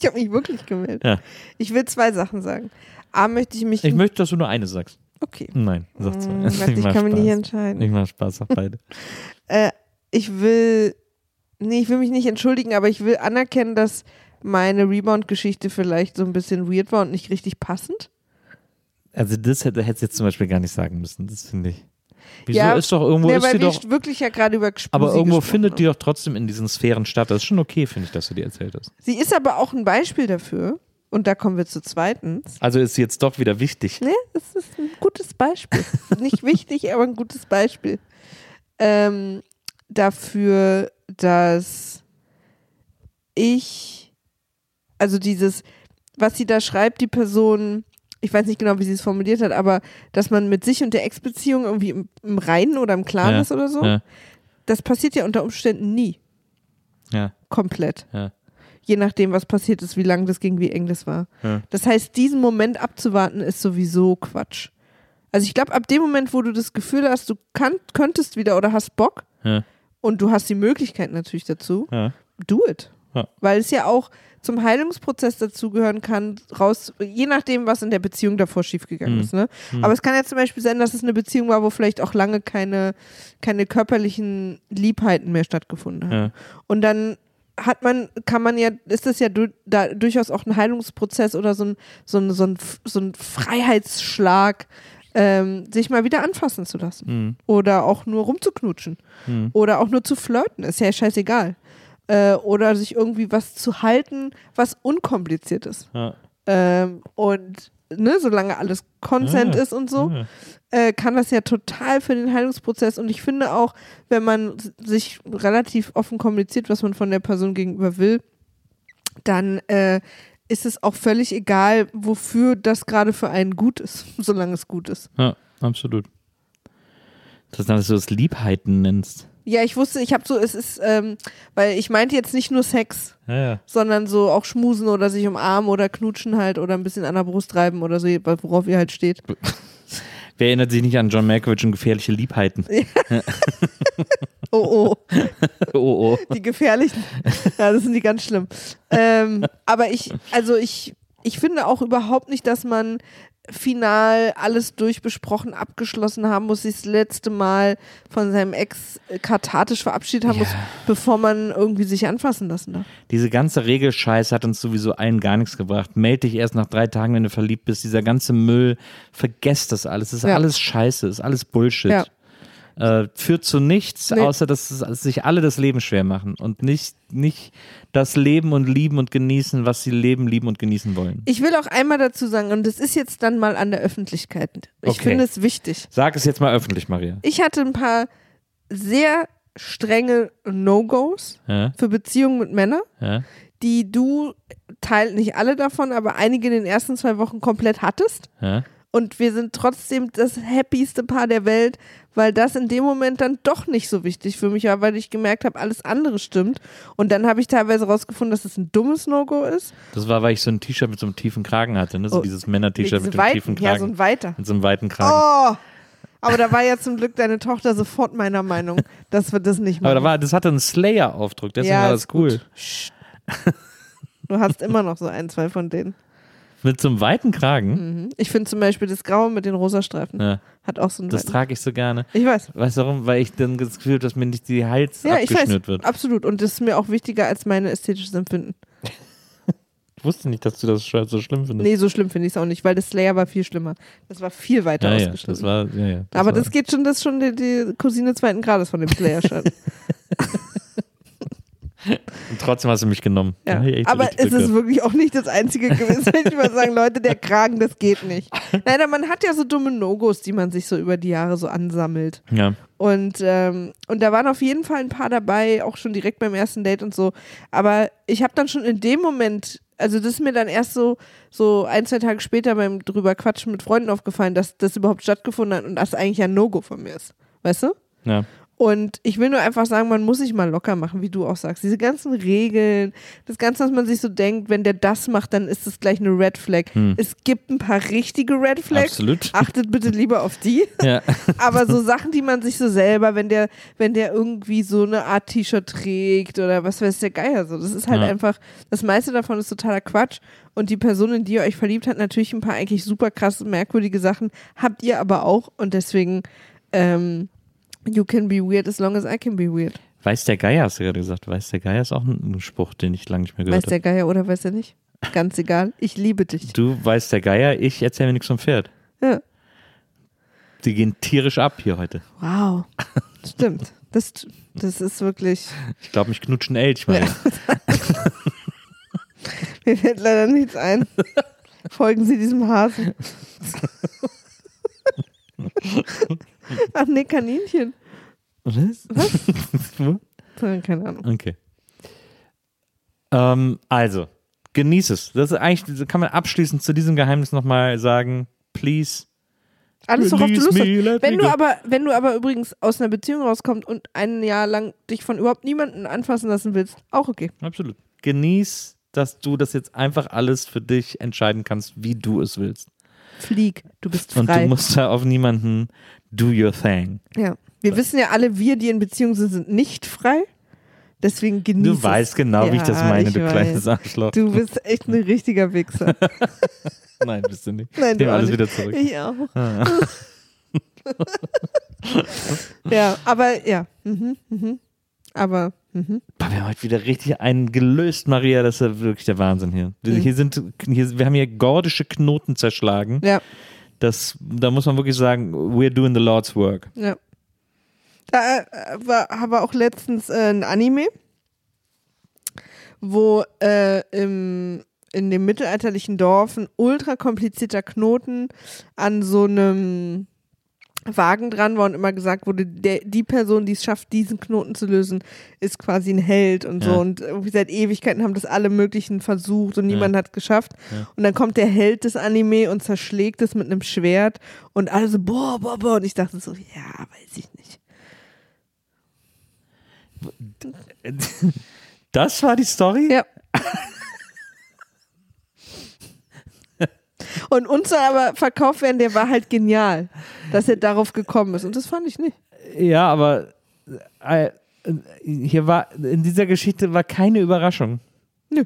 D: ich habe mich wirklich gemeldet.
B: Ja.
D: Ich will zwei Sachen sagen. A, möchte ich mich.
B: Ich möchte, dass du nur eine sagst.
D: okay.
B: Nein, sag zwei.
D: Mm, ich
B: mach
D: kann mich nicht
B: Spaß.
D: entscheiden.
B: Ich mach Spaß auf beide.
D: Äh, ich will. Nee, ich will mich nicht entschuldigen, aber ich will anerkennen, dass meine Rebound-Geschichte vielleicht so ein bisschen weird war und nicht richtig passend.
B: Also das hätte hättest du jetzt zum Beispiel gar nicht sagen müssen, das finde ich. Wieso
D: ja,
B: ist doch irgendwo
D: ja,
B: ist
D: weil
B: die
D: wir
B: doch,
D: wirklich ja gerade über Gspusi
B: aber irgendwo findet
D: haben.
B: die doch trotzdem in diesen Sphären statt. Das ist schon okay, finde ich, dass du dir erzählt hast.
D: Sie ist aber auch ein Beispiel dafür. Und da kommen wir zu zweitens.
B: Also ist sie jetzt doch wieder wichtig.
D: Ne, es ist ein gutes Beispiel. Nicht wichtig, aber ein gutes Beispiel. Ähm, dafür, dass ich, also dieses, was sie da schreibt, die Person, ich weiß nicht genau, wie sie es formuliert hat, aber dass man mit sich und der Ex-Beziehung irgendwie im, im Reinen oder im Klaren
B: Ja,
D: ist oder so,
B: ja.
D: das passiert ja unter Umständen nie.
B: Ja,
D: Komplett.
B: ja.
D: Je nachdem, was passiert ist, wie lang das ging, wie eng das war. Das heißt, diesen Moment abzuwarten, ist sowieso Quatsch. Also ich glaube, ab dem Moment, wo du das Gefühl hast, du kann, könntest wieder oder hast Bock und du hast die Möglichkeit natürlich dazu, do it.
B: Ja.
D: Weil es ja auch zum Heilungsprozess dazugehören kann, raus, je nachdem, was in der Beziehung davor schiefgegangen
B: Mhm.
D: ist. Ne? Aber es kann ja zum Beispiel sein, dass es eine Beziehung war, wo vielleicht auch lange keine, keine körperlichen Liebheiten mehr stattgefunden haben.
B: Ja.
D: Und dann hat man, kann man ja, ist das ja du, da durchaus auch ein Heilungsprozess oder so ein, so ein, so ein, so ein Freiheitsschlag, ähm, sich mal wieder anfassen zu lassen.
B: Mhm.
D: Oder auch nur rumzuknutschen.
B: Mhm.
D: Oder auch nur zu flirten, ist ja scheißegal. Äh, oder sich irgendwie was zu halten, was unkompliziert ist.
B: Ja.
D: Ähm, und ne, solange alles Consent
B: Ja,
D: ist und so,
B: ja.
D: äh, kann das ja total für den Heilungsprozess. Und ich finde auch, wenn man sich relativ offen kommuniziert, was man von der Person gegenüber will, dann äh, ist es auch völlig egal, wofür das gerade für einen gut ist, solange es gut ist.
B: Ja, absolut. Das ist, dass du das Liebheiten nennst.
D: Ja, ich wusste, ich habe so, es ist, ähm, weil ich meinte jetzt nicht nur Sex,
B: Ja, ja.
D: sondern so auch schmusen oder sich umarmen oder knutschen halt oder ein bisschen an der Brust reiben oder so, worauf ihr halt steht.
B: Wer erinnert sich nicht an John Malkovich und gefährliche Liebheiten?
D: Oh, oh.
B: oh, oh.
D: Die gefährlichen. Ja, das sind die ganz schlimm. Ähm, aber ich, also ich, ich finde auch überhaupt nicht, dass man final alles durchbesprochen, abgeschlossen haben muss, sich das letzte Mal von seinem Ex äh, kathartisch verabschiedet haben
B: Ja.
D: muss, bevor man irgendwie sich anfassen lassen darf.
B: Diese ganze Regelscheiß hat uns sowieso allen gar nichts gebracht. Meld dich erst nach drei Tagen, wenn du verliebt bist. Dieser ganze Müll, vergesst das alles. Das ist
D: Ja.
B: alles Scheiße, ist alles Bullshit.
D: Ja.
B: Äh, führt zu nichts,
D: Nee.
B: außer dass es- sich alle das Leben schwer machen und nicht, nicht das Leben und lieben und genießen, was sie leben, lieben und genießen wollen.
D: Ich will auch einmal dazu sagen, und das ist jetzt dann mal an der Öffentlichkeit. Ich
B: Okay.
D: finde es wichtig.
B: Sag es jetzt mal öffentlich, Maria.
D: Ich hatte ein paar sehr strenge No-Gos
B: Ja,
D: für Beziehungen mit Männern.
B: ja.
D: die du teilt nicht alle davon, aber einige in den ersten zwei Wochen komplett hattest.
B: Ja.
D: Und wir sind trotzdem das happieste Paar der Welt, weil das in dem Moment dann doch nicht so wichtig für mich war, weil ich gemerkt habe, alles andere stimmt. Und dann habe ich teilweise rausgefunden, dass es ein dummes No-Go ist.
B: Das war, weil ich so ein T-Shirt mit so einem tiefen Kragen hatte, ne? so
D: Oh,
B: dieses Männer-T-Shirt mit dem
D: weiten-
B: tiefen
D: Ja,
B: Kragen.
D: so ein weiter.
B: mit so einem weiten Kragen.
D: Oh! Aber da war ja zum Glück deine Tochter sofort meiner Meinung, dass wir das nicht machen.
B: Aber da war, das hatte einen Slayer-Aufdruck, deswegen
D: Ja,
B: war das cool.
D: Du hast immer noch so ein, zwei von denen.
B: Mit so einem weiten Kragen.
D: Mhm. Ich finde zum Beispiel das Graue mit den rosa Streifen.
B: Ja,
D: Hat auch so einen
B: das trage ich so gerne.
D: Ich weiß.
B: Weißt du warum? Weil ich dann das Gefühl habe, dass mir nicht die Hals
D: Ja, ich weiß.
B: abgeschnürt wird.
D: Absolut. Und das ist mir auch wichtiger als mein ästhetisches Empfinden.
B: Ich wusste nicht, dass du das so schlimm findest.
D: Nee, so schlimm finde ich es auch nicht, weil das Slayer war viel schlimmer. Das war viel weiter
B: ja, ja,
D: ausgeschnitten.
B: das war, ja, ja,
D: Aber
B: war,
D: das geht schon, das ist schon die, die Cousine zweiten Grades von dem Slayer-Shirt.
B: Und trotzdem hast du mich genommen.
D: Ja. Aber
B: richtig
D: es ist wirklich auch nicht das Einzige gewesen, wenn ich mal sagen, Leute, der Kragen, das geht nicht. Leider, man hat ja so dumme No-Gos, die man sich so über die Jahre so ansammelt.
B: Ja.
D: Und, ähm, und da waren auf jeden Fall ein paar dabei, auch schon direkt beim ersten Date und so. Aber ich habe dann schon in dem Moment, also das ist mir dann erst so, so ein, zwei Tage später beim drüber Quatschen mit Freunden aufgefallen, dass das überhaupt stattgefunden hat und das eigentlich ein No-Go von mir ist. Weißt du?
B: ja.
D: Und ich will nur einfach sagen, man muss sich mal locker machen, wie du auch sagst. Diese ganzen Regeln, das Ganze, was man sich so denkt, wenn der das macht, dann ist das gleich eine Red Flag. Es gibt ein paar richtige Red Flags.
B: Absolut.
D: Achtet bitte lieber auf die.
B: Ja.
D: Aber so Sachen, die man sich so selber, wenn der, wenn der irgendwie so eine Art T-Shirt trägt oder was weiß der Geier so. Das ist halt
B: Ja.
D: einfach, das meiste davon ist totaler Quatsch. Und die Person, in die ihr euch verliebt habt, natürlich ein paar eigentlich super krasse, merkwürdige Sachen, habt ihr aber auch. Und deswegen, ähm, you can be weird as long as I can be weird.
B: Weiß der Geier, hast du gerade gesagt. Weiß der Geier ist auch ein, Spruch, den ich lange nicht mehr
D: Weiß
B: gehört
D: der
B: habe.
D: Geier oder weiß er nicht? Ganz egal. Ich liebe dich.
B: Du weißt der Geier, ich erzähle mir nichts vom Pferd.
D: Ja.
B: Die gehen tierisch ab hier heute.
D: Wow. Stimmt. Das, das ist wirklich.
B: Ich glaube, mich knutschen Elch, Maria.
D: Mir fällt leider nichts ein. Folgen Sie diesem Hasen. Ach nee, Kaninchen.
B: Was?
D: Äh, Keine Ahnung.
B: Okay. Ähm, also, genieß es. Das ist eigentlich, das kann man abschließend zu diesem Geheimnis nochmal sagen. Please.
D: Alles worauf du Lust hast. Wenn du aber, wenn du aber übrigens aus einer Beziehung rauskommst und ein Jahr lang dich von überhaupt niemanden anfassen lassen willst, auch okay.
B: Absolut. Genieß, dass du das jetzt einfach alles für dich entscheiden kannst, wie du es willst.
D: Flieg, du bist
B: Und
D: frei.
B: du musst da auf niemanden do your thing.
D: ja. Wir wissen ja alle, wir, die in Beziehung sind, sind nicht frei. Deswegen genieß
B: Du weißt genau, wie ich das
D: Ja,
B: meine,
D: ich
B: du
D: weiß.
B: kleines Arschloch.
D: Du bist echt ein richtiger Wichser.
B: Nein, bist du nicht.
D: Nein,
B: Ich
D: du
B: nehme
D: auch
B: alles
D: nicht.
B: wieder zurück.
D: Ich auch. ja, aber ja. Mhm, mhm. Aber mhm.
B: Boah, wir haben heute wieder richtig einen gelöst, Maria. Das ist ja wirklich der Wahnsinn hier. Wir,
D: Mhm.
B: hier sind, hier, wir haben hier gordische Knoten zerschlagen.
D: ja,
B: Das, da muss man wirklich sagen, we're doing the Lord's work.
D: ja. Da äh, war aber auch letztens äh, ein Anime, wo äh, im in dem mittelalterlichen Dorf ein ultra komplizierter Knoten an so einem Wagen dran war und immer gesagt wurde, der, die Person, die es schafft, diesen Knoten zu lösen, ist quasi ein Held und so.
B: Ja.
D: Und irgendwie seit Ewigkeiten haben das alle möglichen versucht und niemand
B: Ja.
D: hat geschafft.
B: Ja.
D: Und dann kommt der Held des Anime und zerschlägt es mit einem Schwert und alle so, boah, boah, boah. Und ich dachte so, ja, weiß ich nicht.
B: Das war die Story?
D: Ja. Und uns soll aber verkauft werden, der war halt genial, dass er darauf gekommen ist. Und das fand ich nicht.
B: Ja, aber äh, hier war, in dieser Geschichte war keine Überraschung.
D: Nö.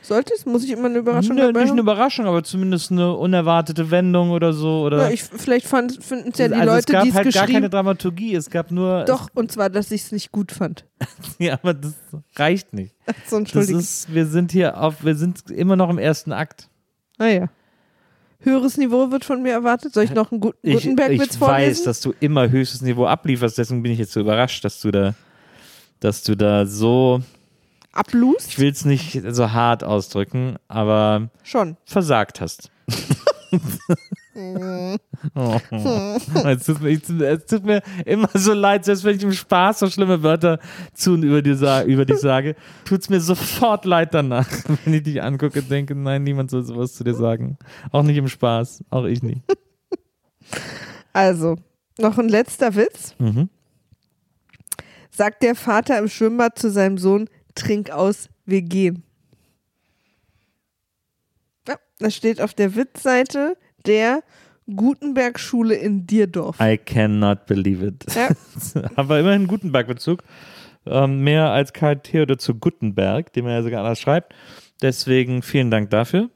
D: Sollte es? Muss ich immer eine Überraschung
B: Nö,
D: dabei
B: nicht eine
D: haben?
B: Überraschung, aber zumindest eine unerwartete Wendung oder so. Oder
D: Ja, ich, vielleicht finden es ja die
B: also es
D: Leute,
B: gab
D: die es
B: halt gar keine
D: geschrieben
B: Dramaturgie, es gab nur.
D: Doch, und zwar, dass ich es nicht gut fand.
B: ja, aber das reicht nicht.
D: So,
B: Das
D: Entschuldigung.
B: ist, wir sind hier auf, wir sind immer noch im ersten Akt.
D: Naja. Höheres Niveau wird von mir erwartet. Soll ich noch einen guten
B: Ich,
D: Gutenberg-Witz
B: ich
D: vorlesen?
B: weiß, dass du immer höchstes Niveau ablieferst, deswegen bin ich jetzt so überrascht, dass du da, dass du da so,
D: Ablust?
B: ich will es nicht so hart ausdrücken, aber
D: Schon.
B: versagt hast. oh. es, tut mir, es tut mir immer so leid, selbst wenn ich im Spaß so schlimme Wörter zu und über, dir, über dich sage, tut es mir sofort leid danach, wenn ich dich angucke und denke, nein, niemand soll sowas zu dir sagen. Auch nicht im Spaß, auch ich nicht.
D: Also, noch ein letzter Witz.
B: Mhm.
D: Sagt der Vater im Schwimmbad zu seinem Sohn, trink aus, wir gehen. Ja, das steht auf der Witzseite der Gutenberg-Schule in Dierdorf.
B: I cannot believe it.
D: Ja.
B: Aber immerhin Gutenberg-Bezug. Ähm, mehr als Karl Theodor zu Gutenberg, den man ja sogar anders schreibt. Deswegen vielen Dank dafür.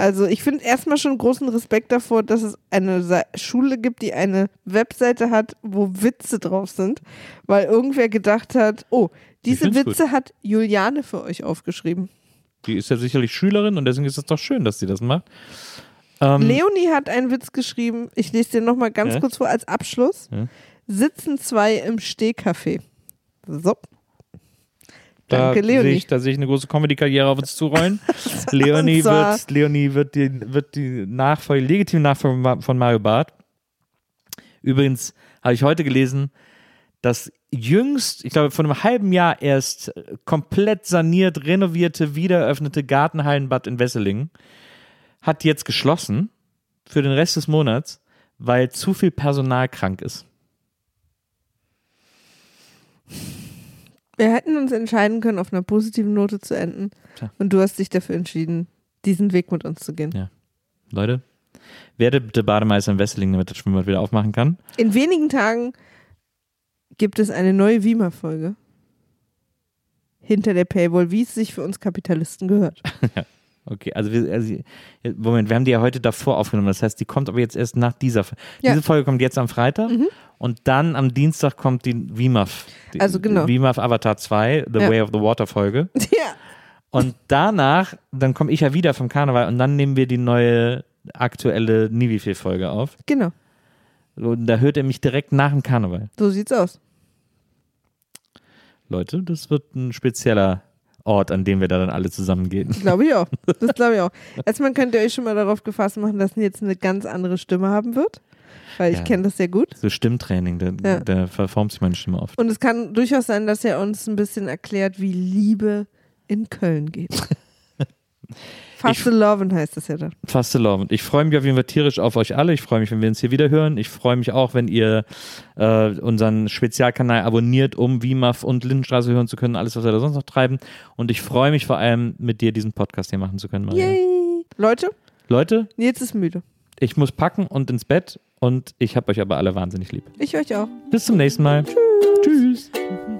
D: Also ich finde erstmal schon großen Respekt davor, dass es eine Sa Schule gibt, die eine Webseite hat, wo Witze drauf sind, weil irgendwer gedacht hat, oh, diese Witze hat Juliane für euch aufgeschrieben.
B: Die ist ja sicherlich Schülerin und deswegen ist es doch schön, dass sie das macht. Ähm,
D: Leonie hat einen Witz geschrieben, ich lese dir nochmal ganz
B: Ja?
D: kurz vor als Abschluss.
B: Ja.
D: Sitzen zwei im Stehcafé. So.
B: da
D: Danke,
B: sehe
D: Leonie.
B: ich, da sehe ich eine große Comedy-Karriere auf uns zurollen. Leonie wird, Leonie wird die, wird die Nachfolge, legitime Nachfolge von Mario Barth. Übrigens habe ich heute gelesen, dass jüngst, ich glaube, vor einem halben Jahr erst äh, komplett saniert, renovierte, wiedereröffnete Gartenhallenbad in Wesseling hat jetzt geschlossen für den Rest des Monats, weil zu viel Personal krank ist.
D: Wir hätten uns entscheiden können, auf einer positiven Note zu enden.
B: Tja.
D: Und du hast dich dafür entschieden, diesen Weg mit uns zu gehen.
B: Ja. Leute, werdet bitte Bademeister in Wesseling, damit das Schwimmbad wieder aufmachen kann.
D: In wenigen Tagen gibt es eine neue Wiemer-Folge. Hinter der Paywall, wie es sich für uns Kapitalisten gehört.
B: Okay, also wir, also, Moment, wir haben die ja heute davor aufgenommen. Das heißt, die kommt aber jetzt erst nach dieser Folge.
D: Ja. Mhm.
B: Diese Folge kommt jetzt am Freitag und dann am Dienstag kommt die WIMAF. Die,
D: Also genau.
B: WIMAF Avatar 2, The
D: Ja.
B: Way of the Water Folge.
D: ja.
B: Und danach, dann komme ich ja wieder vom Karneval und dann nehmen wir die neue aktuelle Nivife-Folge auf.
D: Genau,
B: Und da hört er mich direkt nach dem Karneval.
D: so sieht's aus.
B: Leute, das wird ein spezieller Ort, an dem wir da dann alle zusammengehen.
D: Glaube ich auch. Das glaube ich auch. Erstmal könnt ihr euch schon mal darauf gefasst machen, dass jetzt eine ganz andere Stimme haben wird. Weil ich
B: Ja.
D: kenne das sehr gut.
B: So Stimmtraining, da,
D: Ja.
B: da verformt sich meine Stimme oft.
D: Und es kann durchaus sein, dass er uns ein bisschen erklärt, wie Liebe in Köln geht. Fast Loven heißt das ja dann.
B: Fast Und ich freue mich auf jeden Fall tierisch auf euch alle. Ich freue mich, wenn wir uns hier wieder hören. Ich freue mich auch, wenn ihr äh, unseren Spezialkanal abonniert, um WIMAF und Lindenstraße hören zu können, alles, was wir da sonst noch treiben. Und ich freue mich vor allem, mit dir diesen Podcast hier machen zu können, Maria.
D: Yay! Leute,
B: Leute,
D: Nils ist müde.
B: ich muss packen und ins Bett und ich habe euch aber alle wahnsinnig lieb.
D: Ich euch auch.
B: Bis zum nächsten Mal. Tschüss.
C: Sei